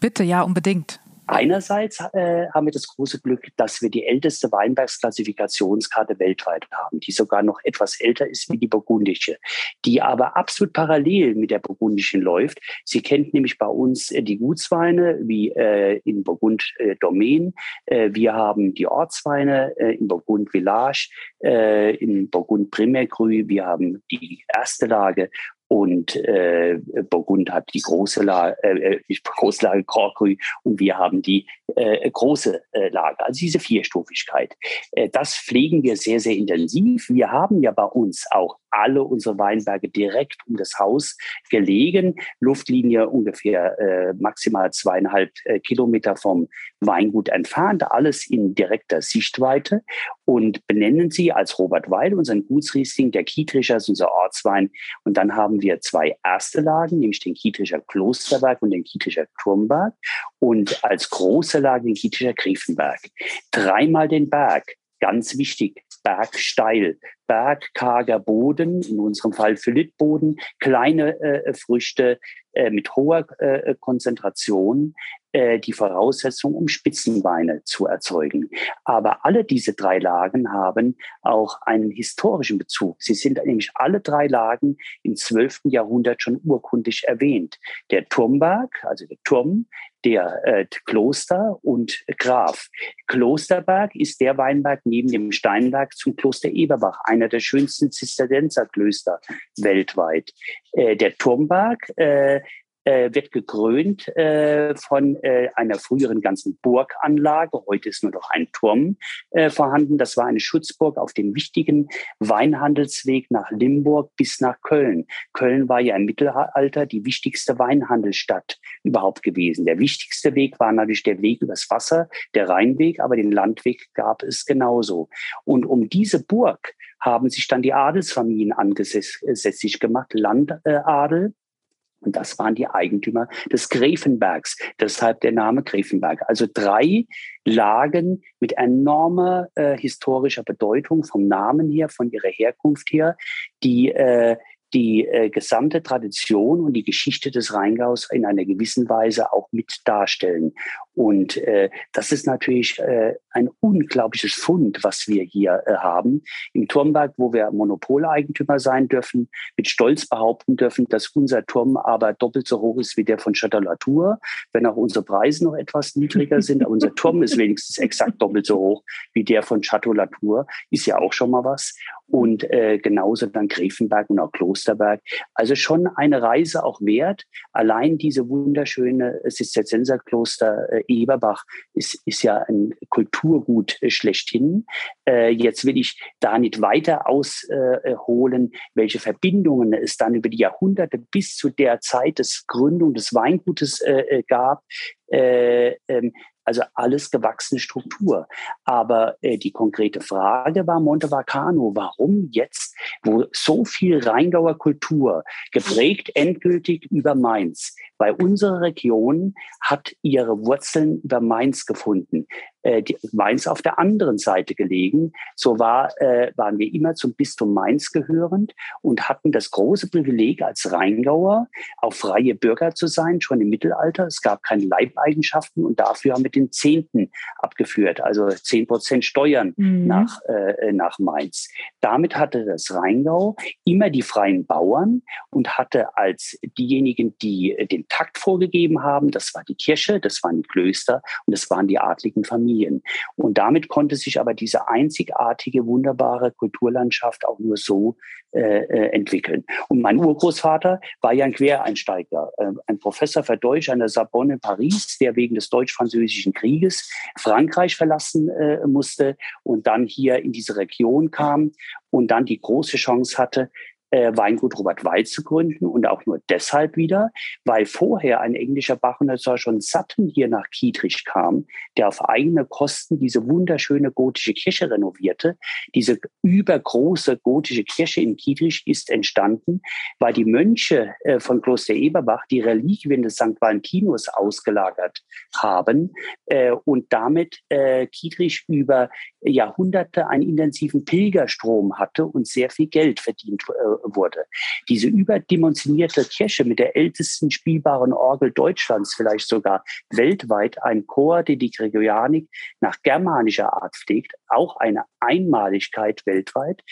S1: Bitte, ja, unbedingt.
S2: Einerseits äh, haben wir das große Glück, dass wir die älteste Weinbergsklassifikationskarte weltweit haben, die sogar noch etwas älter ist wie die burgundische, die aber absolut parallel mit der burgundischen läuft. Sie kennt nämlich bei uns äh, die Gutsweine wie äh, in Burgund äh, Domain. Äh, wir haben die Ortsweine äh, in Burgund Village, äh, in Burgund Primär Cru. Wir haben die erste Lage und äh, Burgund hat die große Lage, äh, die große Lage Grand Cru und wir haben die äh, große äh, Lage, also diese Vierstufigkeit. Äh, das pflegen wir sehr, sehr intensiv. Wir haben ja bei uns auch alle unsere Weinberge direkt um das Haus gelegen. Luftlinie ungefähr äh, maximal zweieinhalb äh, Kilometer vom Weingut entfernt, alles in direkter Sichtweite und benennen sie als Robert Weil unseren Gutsriesling, der Kietrischer ist unser Ortswein. Und dann haben wir zwei erste Lagen, nämlich den Kietrischer Klosterberg und den Kietrischer Turmberg und als große Lage den Kietrischer Griefenberg. Dreimal den Berg, ganz wichtig, bergsteil, bergkarger Boden, in unserem Fall Philippboden, kleine äh, Früchte äh, mit hoher äh, Konzentration, äh, die Voraussetzung, um Spitzenweine zu erzeugen. Aber alle diese drei Lagen haben auch einen historischen Bezug. Sie sind nämlich alle drei Lagen im 12. Jahrhundert schon urkundlich erwähnt. Der Turmberg, also der Turm, der äh, Kloster und Graf. Klosterberg ist der Weinberg neben dem Steinberg zum Kloster Eberbach, einer der schönsten Zisterzienserklöster weltweit. Äh, der Turmberg äh, äh, wird gekrönt äh, von äh, einer früheren ganzen Burganlage. Heute ist nur noch ein Turm äh, vorhanden. Das war eine Schutzburg auf dem wichtigen Weinhandelsweg nach Limburg bis nach Köln. Köln war ja im Mittelalter die wichtigste Weinhandelsstadt überhaupt gewesen. Der wichtigste Weg war natürlich der Weg übers Wasser, der Rheinweg, aber den Landweg gab es genauso. Und um diese Burg haben sich dann die Adelsfamilien angesässig gemacht, Landadel und das waren die Eigentümer des Gräfenbergs. Deshalb der Name Gräfenberg. Also drei Lagen mit enormer äh, historischer Bedeutung vom Namen her, von ihrer Herkunft her, die äh, die äh, gesamte Tradition und die Geschichte des Rheingaus in einer gewissen Weise auch mit darstellen. Und äh, das ist natürlich äh, ein unglaubliches Fund, was wir hier äh, haben. Im Turmberg, wo wir Monopoleigentümer sein dürfen, mit Stolz behaupten dürfen, dass unser Turm aber doppelt so hoch ist wie der von Chateau Latour, wenn auch unsere Preise noch etwas niedriger sind. Aber unser Turm ist wenigstens exakt doppelt so hoch wie der von Chateau Latour, ist ja auch schon mal was. Und äh, genauso dann Gräfenberg und auch Klosterberg. Also schon eine Reise auch wert. Allein diese wunderschöne Zisterzienserkloster äh, Eberbach ist, ist ja ein Kulturgut äh, schlechthin. Äh, jetzt will ich da nicht weiter ausholen, welche Verbindungen es dann über die Jahrhunderte bis zu der Zeit des Gründung des Weingutes äh, gab. Also alles gewachsene Struktur. Aber äh, die konkrete Frage war Montevacano, warum jetzt, wo so viel Rheingauer Kultur geprägt endgültig über Mainz, weil unsere Region hat ihre Wurzeln über Mainz gefunden. Äh, die, Mainz auf der anderen Seite gelegen. So war, äh, waren wir immer zum Bistum Mainz gehörend und hatten das große Privileg als Rheingauer auch freie Bürger zu sein, schon im Mittelalter. Es gab keine Leibeigenschaften und dafür haben wir den Zehnten abgeführt, also zehn Prozent Steuern mhm. nach, äh, nach Mainz. Damit hatte das Rheingau immer die freien Bauern und hatte als diejenigen, die den Takt vorgegeben haben, das war die Kirche, das waren die Klöster und das waren die adligen Familien. Und damit konnte sich aber diese einzigartige, wunderbare Kulturlandschaft auch nur so äh, äh, entwickeln. Und mein Urgroßvater war ja ein Quereinsteiger, äh, ein Professor für Deutsch an der Sorbonne in Paris, der wegen des deutsch-französischen Krieges Frankreich verlassen äh, musste und dann hier in diese Region kam und dann die große Chance hatte, äh, Weingut Robert Weil zu gründen und auch nur deshalb wieder, weil vorher ein englischer Bachinhäuser schon Sutton hier nach Kietrich kam, der auf eigene Kosten diese wunderschöne gotische Kirche renovierte. Diese übergroße gotische Kirche in Kietrich ist entstanden, weil die Mönche äh, von Kloster Eberbach die Reliquien des St. Valentinus ausgelagert haben äh, und damit äh, Kietrich über Jahrhunderte einen intensiven Pilgerstrom hatte und sehr viel Geld verdient äh, wurde. Diese überdimensionierte Kirche mit der ältesten spielbaren Orgel Deutschlands, vielleicht sogar weltweit, ein Chor, der die Gregorianik nach germanischer Art pflegt, auch eine Einmaligkeit weltweit,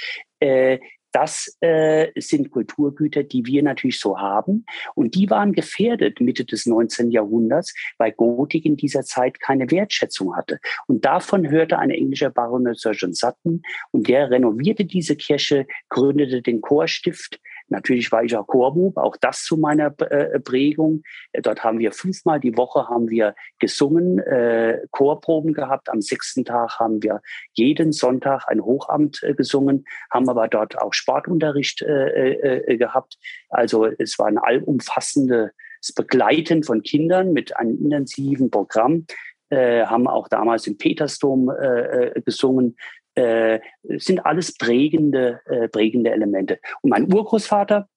S2: äh, das äh, sind Kulturgüter, die wir natürlich so haben. Und die waren gefährdet Mitte des 19. Jahrhunderts, weil Gotik in dieser Zeit keine Wertschätzung hatte. Und davon hörte ein englischer Baronet Surgeon Sutton und der renovierte diese Kirche, gründete den Chorstift, Natürlich war ich auch Chorbub, auch das zu meiner äh, Prägung. Dort haben wir fünfmal die Woche haben wir gesungen, äh, Chorproben gehabt. Am sechsten Tag haben wir jeden Sonntag ein Hochamt äh, gesungen, haben aber dort auch Sportunterricht äh, äh, gehabt. Also es war ein allumfassendes Begleiten von Kindern mit einem intensiven Programm. Äh, haben auch damals im Petersdom äh, gesungen äh, sind alles prägende, äh, prägende Elemente. Und mein Urgroßvater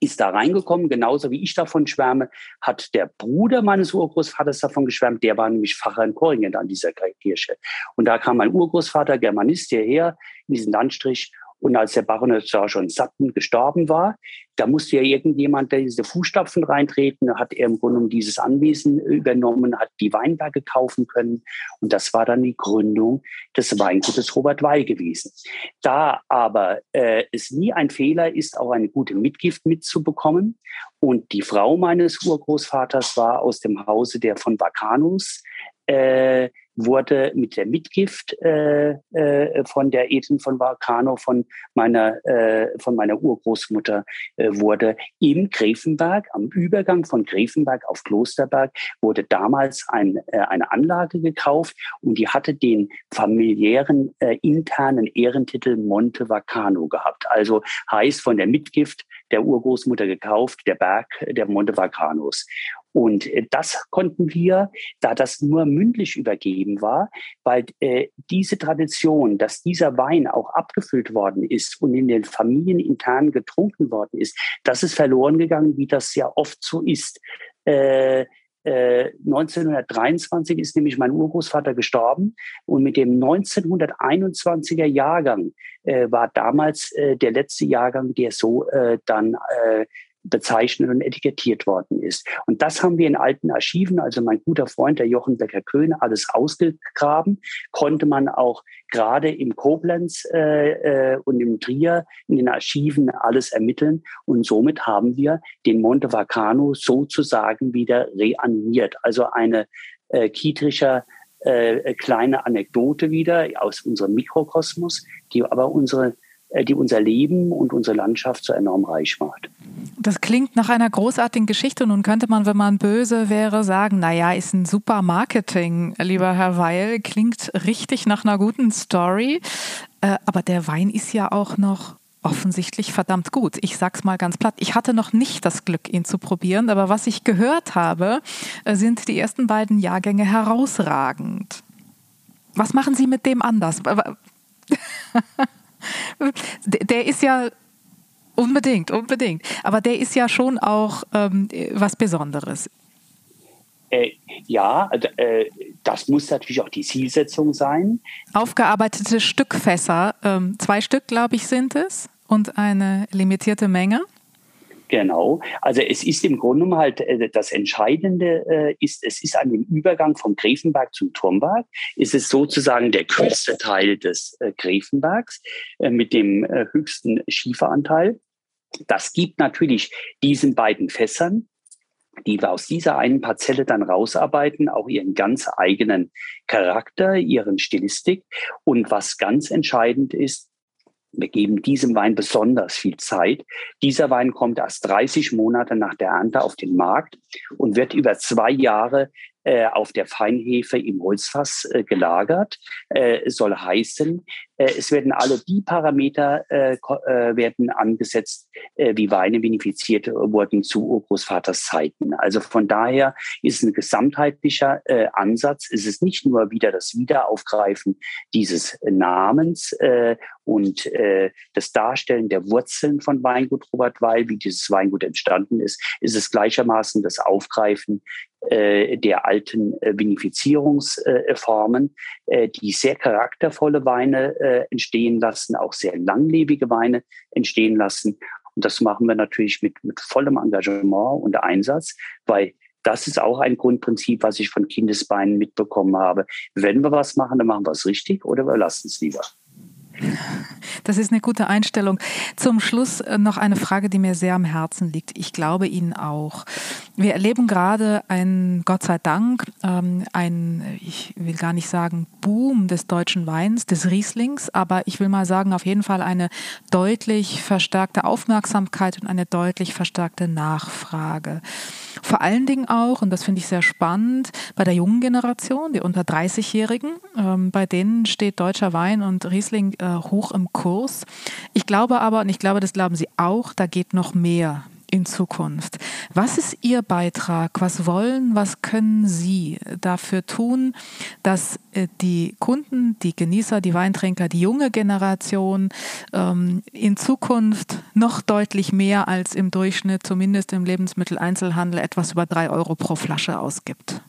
S2: ist da reingekommen, genauso wie ich davon schwärme, hat der Bruder meines Urgroßvaters davon geschwärmt, der war nämlich Pfarrer in Koringen an dieser Kirche. Und da kam mein Urgroßvater, Germanist, hierher in diesen Landstrich und als der Baronet schon Sutton gestorben war, da musste ja irgendjemand diese Fußstapfen reintreten. Hat er im Grunde genommen dieses Anwesen übernommen, hat die Weinberge kaufen können. Und das war dann die Gründung des Weingutes Robert Weil gewesen. Da aber äh, es nie ein Fehler ist, auch eine gute Mitgift mitzubekommen. Und die Frau meines Urgroßvaters war aus dem Hause der von Bacanus. Äh, wurde mit der Mitgift äh, äh, von der Eden von Valcano, von meiner, äh, von meiner Urgroßmutter, äh, wurde im Gräfenberg, am Übergang von Gräfenberg auf Klosterberg, wurde damals ein, äh, eine Anlage gekauft und die hatte den familiären äh, internen Ehrentitel Monte Vacano gehabt. Also heißt von der Mitgift der Urgroßmutter gekauft, der Berg der Monte Vacanos. Und äh, das konnten wir, da das nur mündlich übergeben war, weil äh, diese Tradition, dass dieser Wein auch abgefüllt worden ist und in den Familien intern getrunken worden ist, das ist verloren gegangen, wie das ja oft so ist. Äh, 1923 äh, ist nämlich mein Urgroßvater gestorben und mit dem 1921er Jahrgang äh, war damals äh, der letzte Jahrgang, der so äh, dann äh, bezeichnet und etikettiert worden ist. Und das haben wir in alten Archiven, also mein guter Freund, der Jochen Becker-Köhne, alles ausgegraben, konnte man auch gerade im Koblenz äh, äh, und im Trier in den Archiven alles ermitteln. Und somit haben wir den Monte Vacano sozusagen wieder reanimiert. Also eine äh, Kietrischer äh, kleine Anekdote wieder aus unserem Mikrokosmos, die aber unsere die unser Leben und unsere Landschaft so enorm reich macht.
S1: Das klingt nach einer großartigen Geschichte. Nun könnte man, wenn man böse wäre, sagen, naja, ist ein super Marketing, lieber Herr Weil, klingt richtig nach einer guten Story. Äh, aber der Wein ist ja auch noch offensichtlich verdammt gut. Ich sag's mal ganz platt. Ich hatte noch nicht das Glück, ihn zu probieren, aber was ich gehört habe, äh, sind die ersten beiden Jahrgänge herausragend. Was machen Sie mit dem anders? der ist ja unbedingt, unbedingt. Aber der ist ja schon auch ähm, was Besonderes.
S2: Äh, ja, äh, das muss natürlich auch die Zielsetzung sein.
S1: Aufgearbeitete Stückfässer, ähm, zwei Stück, glaube ich, sind es und eine limitierte Menge.
S2: Genau. Also es ist im Grunde genommen halt äh, das Entscheidende äh, ist, es ist an dem Übergang vom Gräfenberg zum Turmberg, ist es sozusagen der kürzeste Teil des äh, Gräfenbergs mit dem höchsten Schieferanteil. Das gibt natürlich diesen beiden Fässern, die wir aus dieser einen Parzelle dann rausarbeiten, auch ihren ganz eigenen Charakter, ihren Stilistik. Und was ganz entscheidend ist, wir geben diesem Wein besonders viel Zeit. Dieser Wein kommt erst 30 Monate nach der Ernte auf den Markt und wird über zwei Jahre äh, auf der Feinhefe im Holzfass äh, gelagert. Äh, soll heißen, äh, es werden alle die Parameter äh, werden angesetzt, wie Weine vinifiziert wurden zu Urgroßvaters Zeiten. Also von daher ist ein gesamtheitlicher Ansatz. Es ist nicht nur wieder das Wiederaufgreifen dieses Namens und das Darstellen der Wurzeln von Weingut Robert Weil, wie dieses Weingut entstanden ist, ist es gleichermaßen das Aufgreifen der alten Vinifizierungsformen, die sehr charaktervolle Weine äh, entstehen lassen, auch sehr langlebige Weine entstehen lassen. Und das machen wir natürlich mit, mit vollem Engagement und Einsatz, weil das ist auch ein Grundprinzip, was ich von Kindesbeinen mitbekommen habe. Wenn wir was machen, dann machen wir es richtig oder wir lassen es lieber.
S1: Das ist eine gute Einstellung. Zum Schluss äh, noch eine Frage, die mir sehr am Herzen liegt. Ich glaube Ihnen auch. Wir erleben gerade ein, Gott sei Dank, ähm, ein, ich will gar nicht sagen Boom des deutschen Weins, des Rieslings, aber ich will mal sagen, auf jeden Fall eine deutlich verstärkte Aufmerksamkeit und eine deutlich verstärkte Nachfrage. Vor allen Dingen auch, und das finde ich sehr spannend, bei der jungen Generation, die unter 30-Jährigen, ähm, bei denen steht deutscher Wein und Riesling äh, hoch im Kurs. Ich glaube aber, und ich glaube, das glauben Sie auch, da geht noch mehr in Zukunft. Was ist Ihr Beitrag? Was wollen, was können Sie dafür tun, dass äh, die Kunden, die Genießer, die Weintrinker, die junge Generation ähm, in Zukunft noch deutlich mehr als im Durchschnitt, zumindest im Lebensmitteleinzelhandel, etwas über drei Euro pro Flasche ausgibt?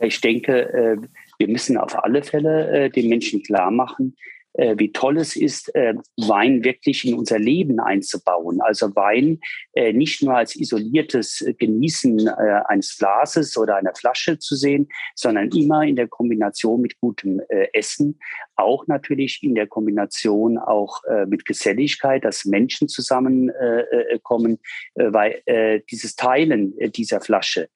S2: Ich denke, äh, wir müssen auf alle Fälle äh, den Menschen klar machen, äh, wie toll es ist, äh, Wein wirklich in unser Leben einzubauen. Also Wein äh, nicht nur als isoliertes Genießen äh, eines Glases oder einer Flasche zu sehen, sondern immer in der Kombination mit gutem äh, Essen, auch natürlich in der Kombination auch äh, mit Geselligkeit, dass Menschen zusammenkommen, weil dieses Teilen dieser Flasche,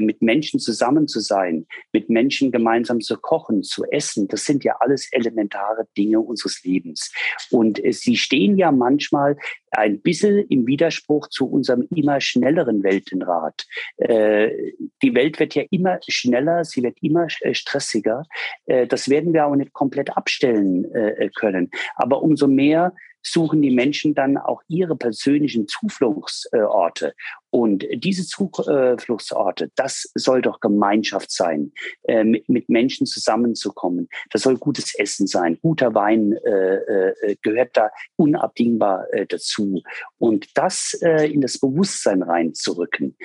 S2: mit Menschen zusammen zu sein, mit Menschen gemeinsam zu kochen, zu essen, das sind ja alles elementare Dinge unseres Lebens. Und äh, sie stehen ja manchmal ein bisschen im Widerspruch zu unserem immer schnelleren Weltenrat. Äh, die Welt wird ja immer schneller, sie wird immer äh, stressiger. Äh, das werden wir auch nicht komplett abstellen können. Aber umso mehr suchen die Menschen dann auch ihre persönlichen Zufluchtsorte. Und diese Zufluchtsorte, das soll doch Gemeinschaft sein, äh, mit, Menschen zusammenzukommen. Das soll gutes Essen sein. Guter Wein äh, äh, gehört da unabdingbar dazu. Und das in das Bewusstsein reinzurücken,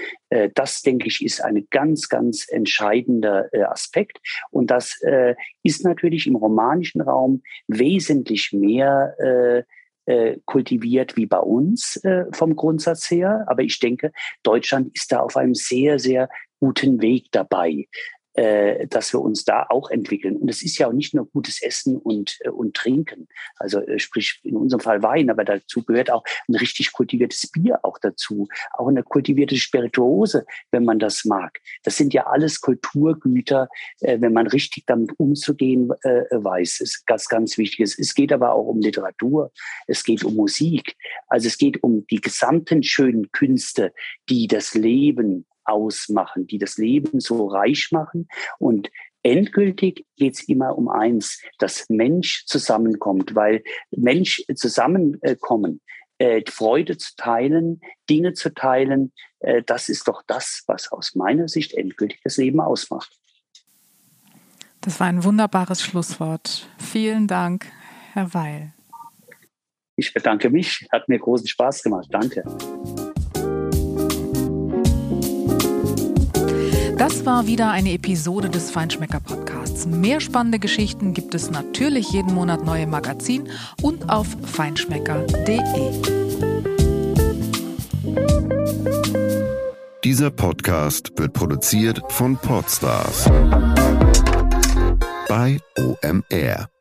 S2: das denke ich, ist ein ganz, ganz entscheidender Aspekt. Und das ist natürlich im romanischen Raum wesentlich mehr äh, kultiviert wie bei uns äh, vom Grundsatz her. Aber ich denke, Deutschland ist da auf einem sehr, sehr guten Weg dabei äh, dass wir uns da auch entwickeln. Und es ist ja auch nicht nur gutes Essen und, äh, und Trinken, also äh, sprich in unserem Fall Wein, aber dazu gehört auch ein richtig kultiviertes Bier auch dazu, auch eine kultivierte Spirituose, wenn man das mag. Das sind ja alles Kulturgüter, äh, wenn man richtig damit umzugehen äh, weiß. Ist ganz, ganz wichtig. Es geht aber auch um Literatur, es geht um Musik, also es geht um die gesamten schönen Künste, die das Leben ausmachen, die das Leben so reich machen. Und endgültig geht es immer um eins, dass Mensch zusammenkommt, weil Mensch zusammenkommen, äh, Freude zu teilen, Dinge zu teilen, äh, das ist doch das, was aus meiner Sicht endgültig das Leben ausmacht.
S1: Das war ein wunderbares Schlusswort. Vielen Dank, Herr Weil.
S2: Ich bedanke mich, hat mir großen Spaß gemacht. Danke.
S1: Das war wieder eine Episode des Feinschmecker Podcasts. Mehr spannende Geschichten gibt es natürlich jeden Monat neue im Magazin und auf feinschmecker.de.
S3: Dieser Podcast wird produziert von Podstars bei OMR.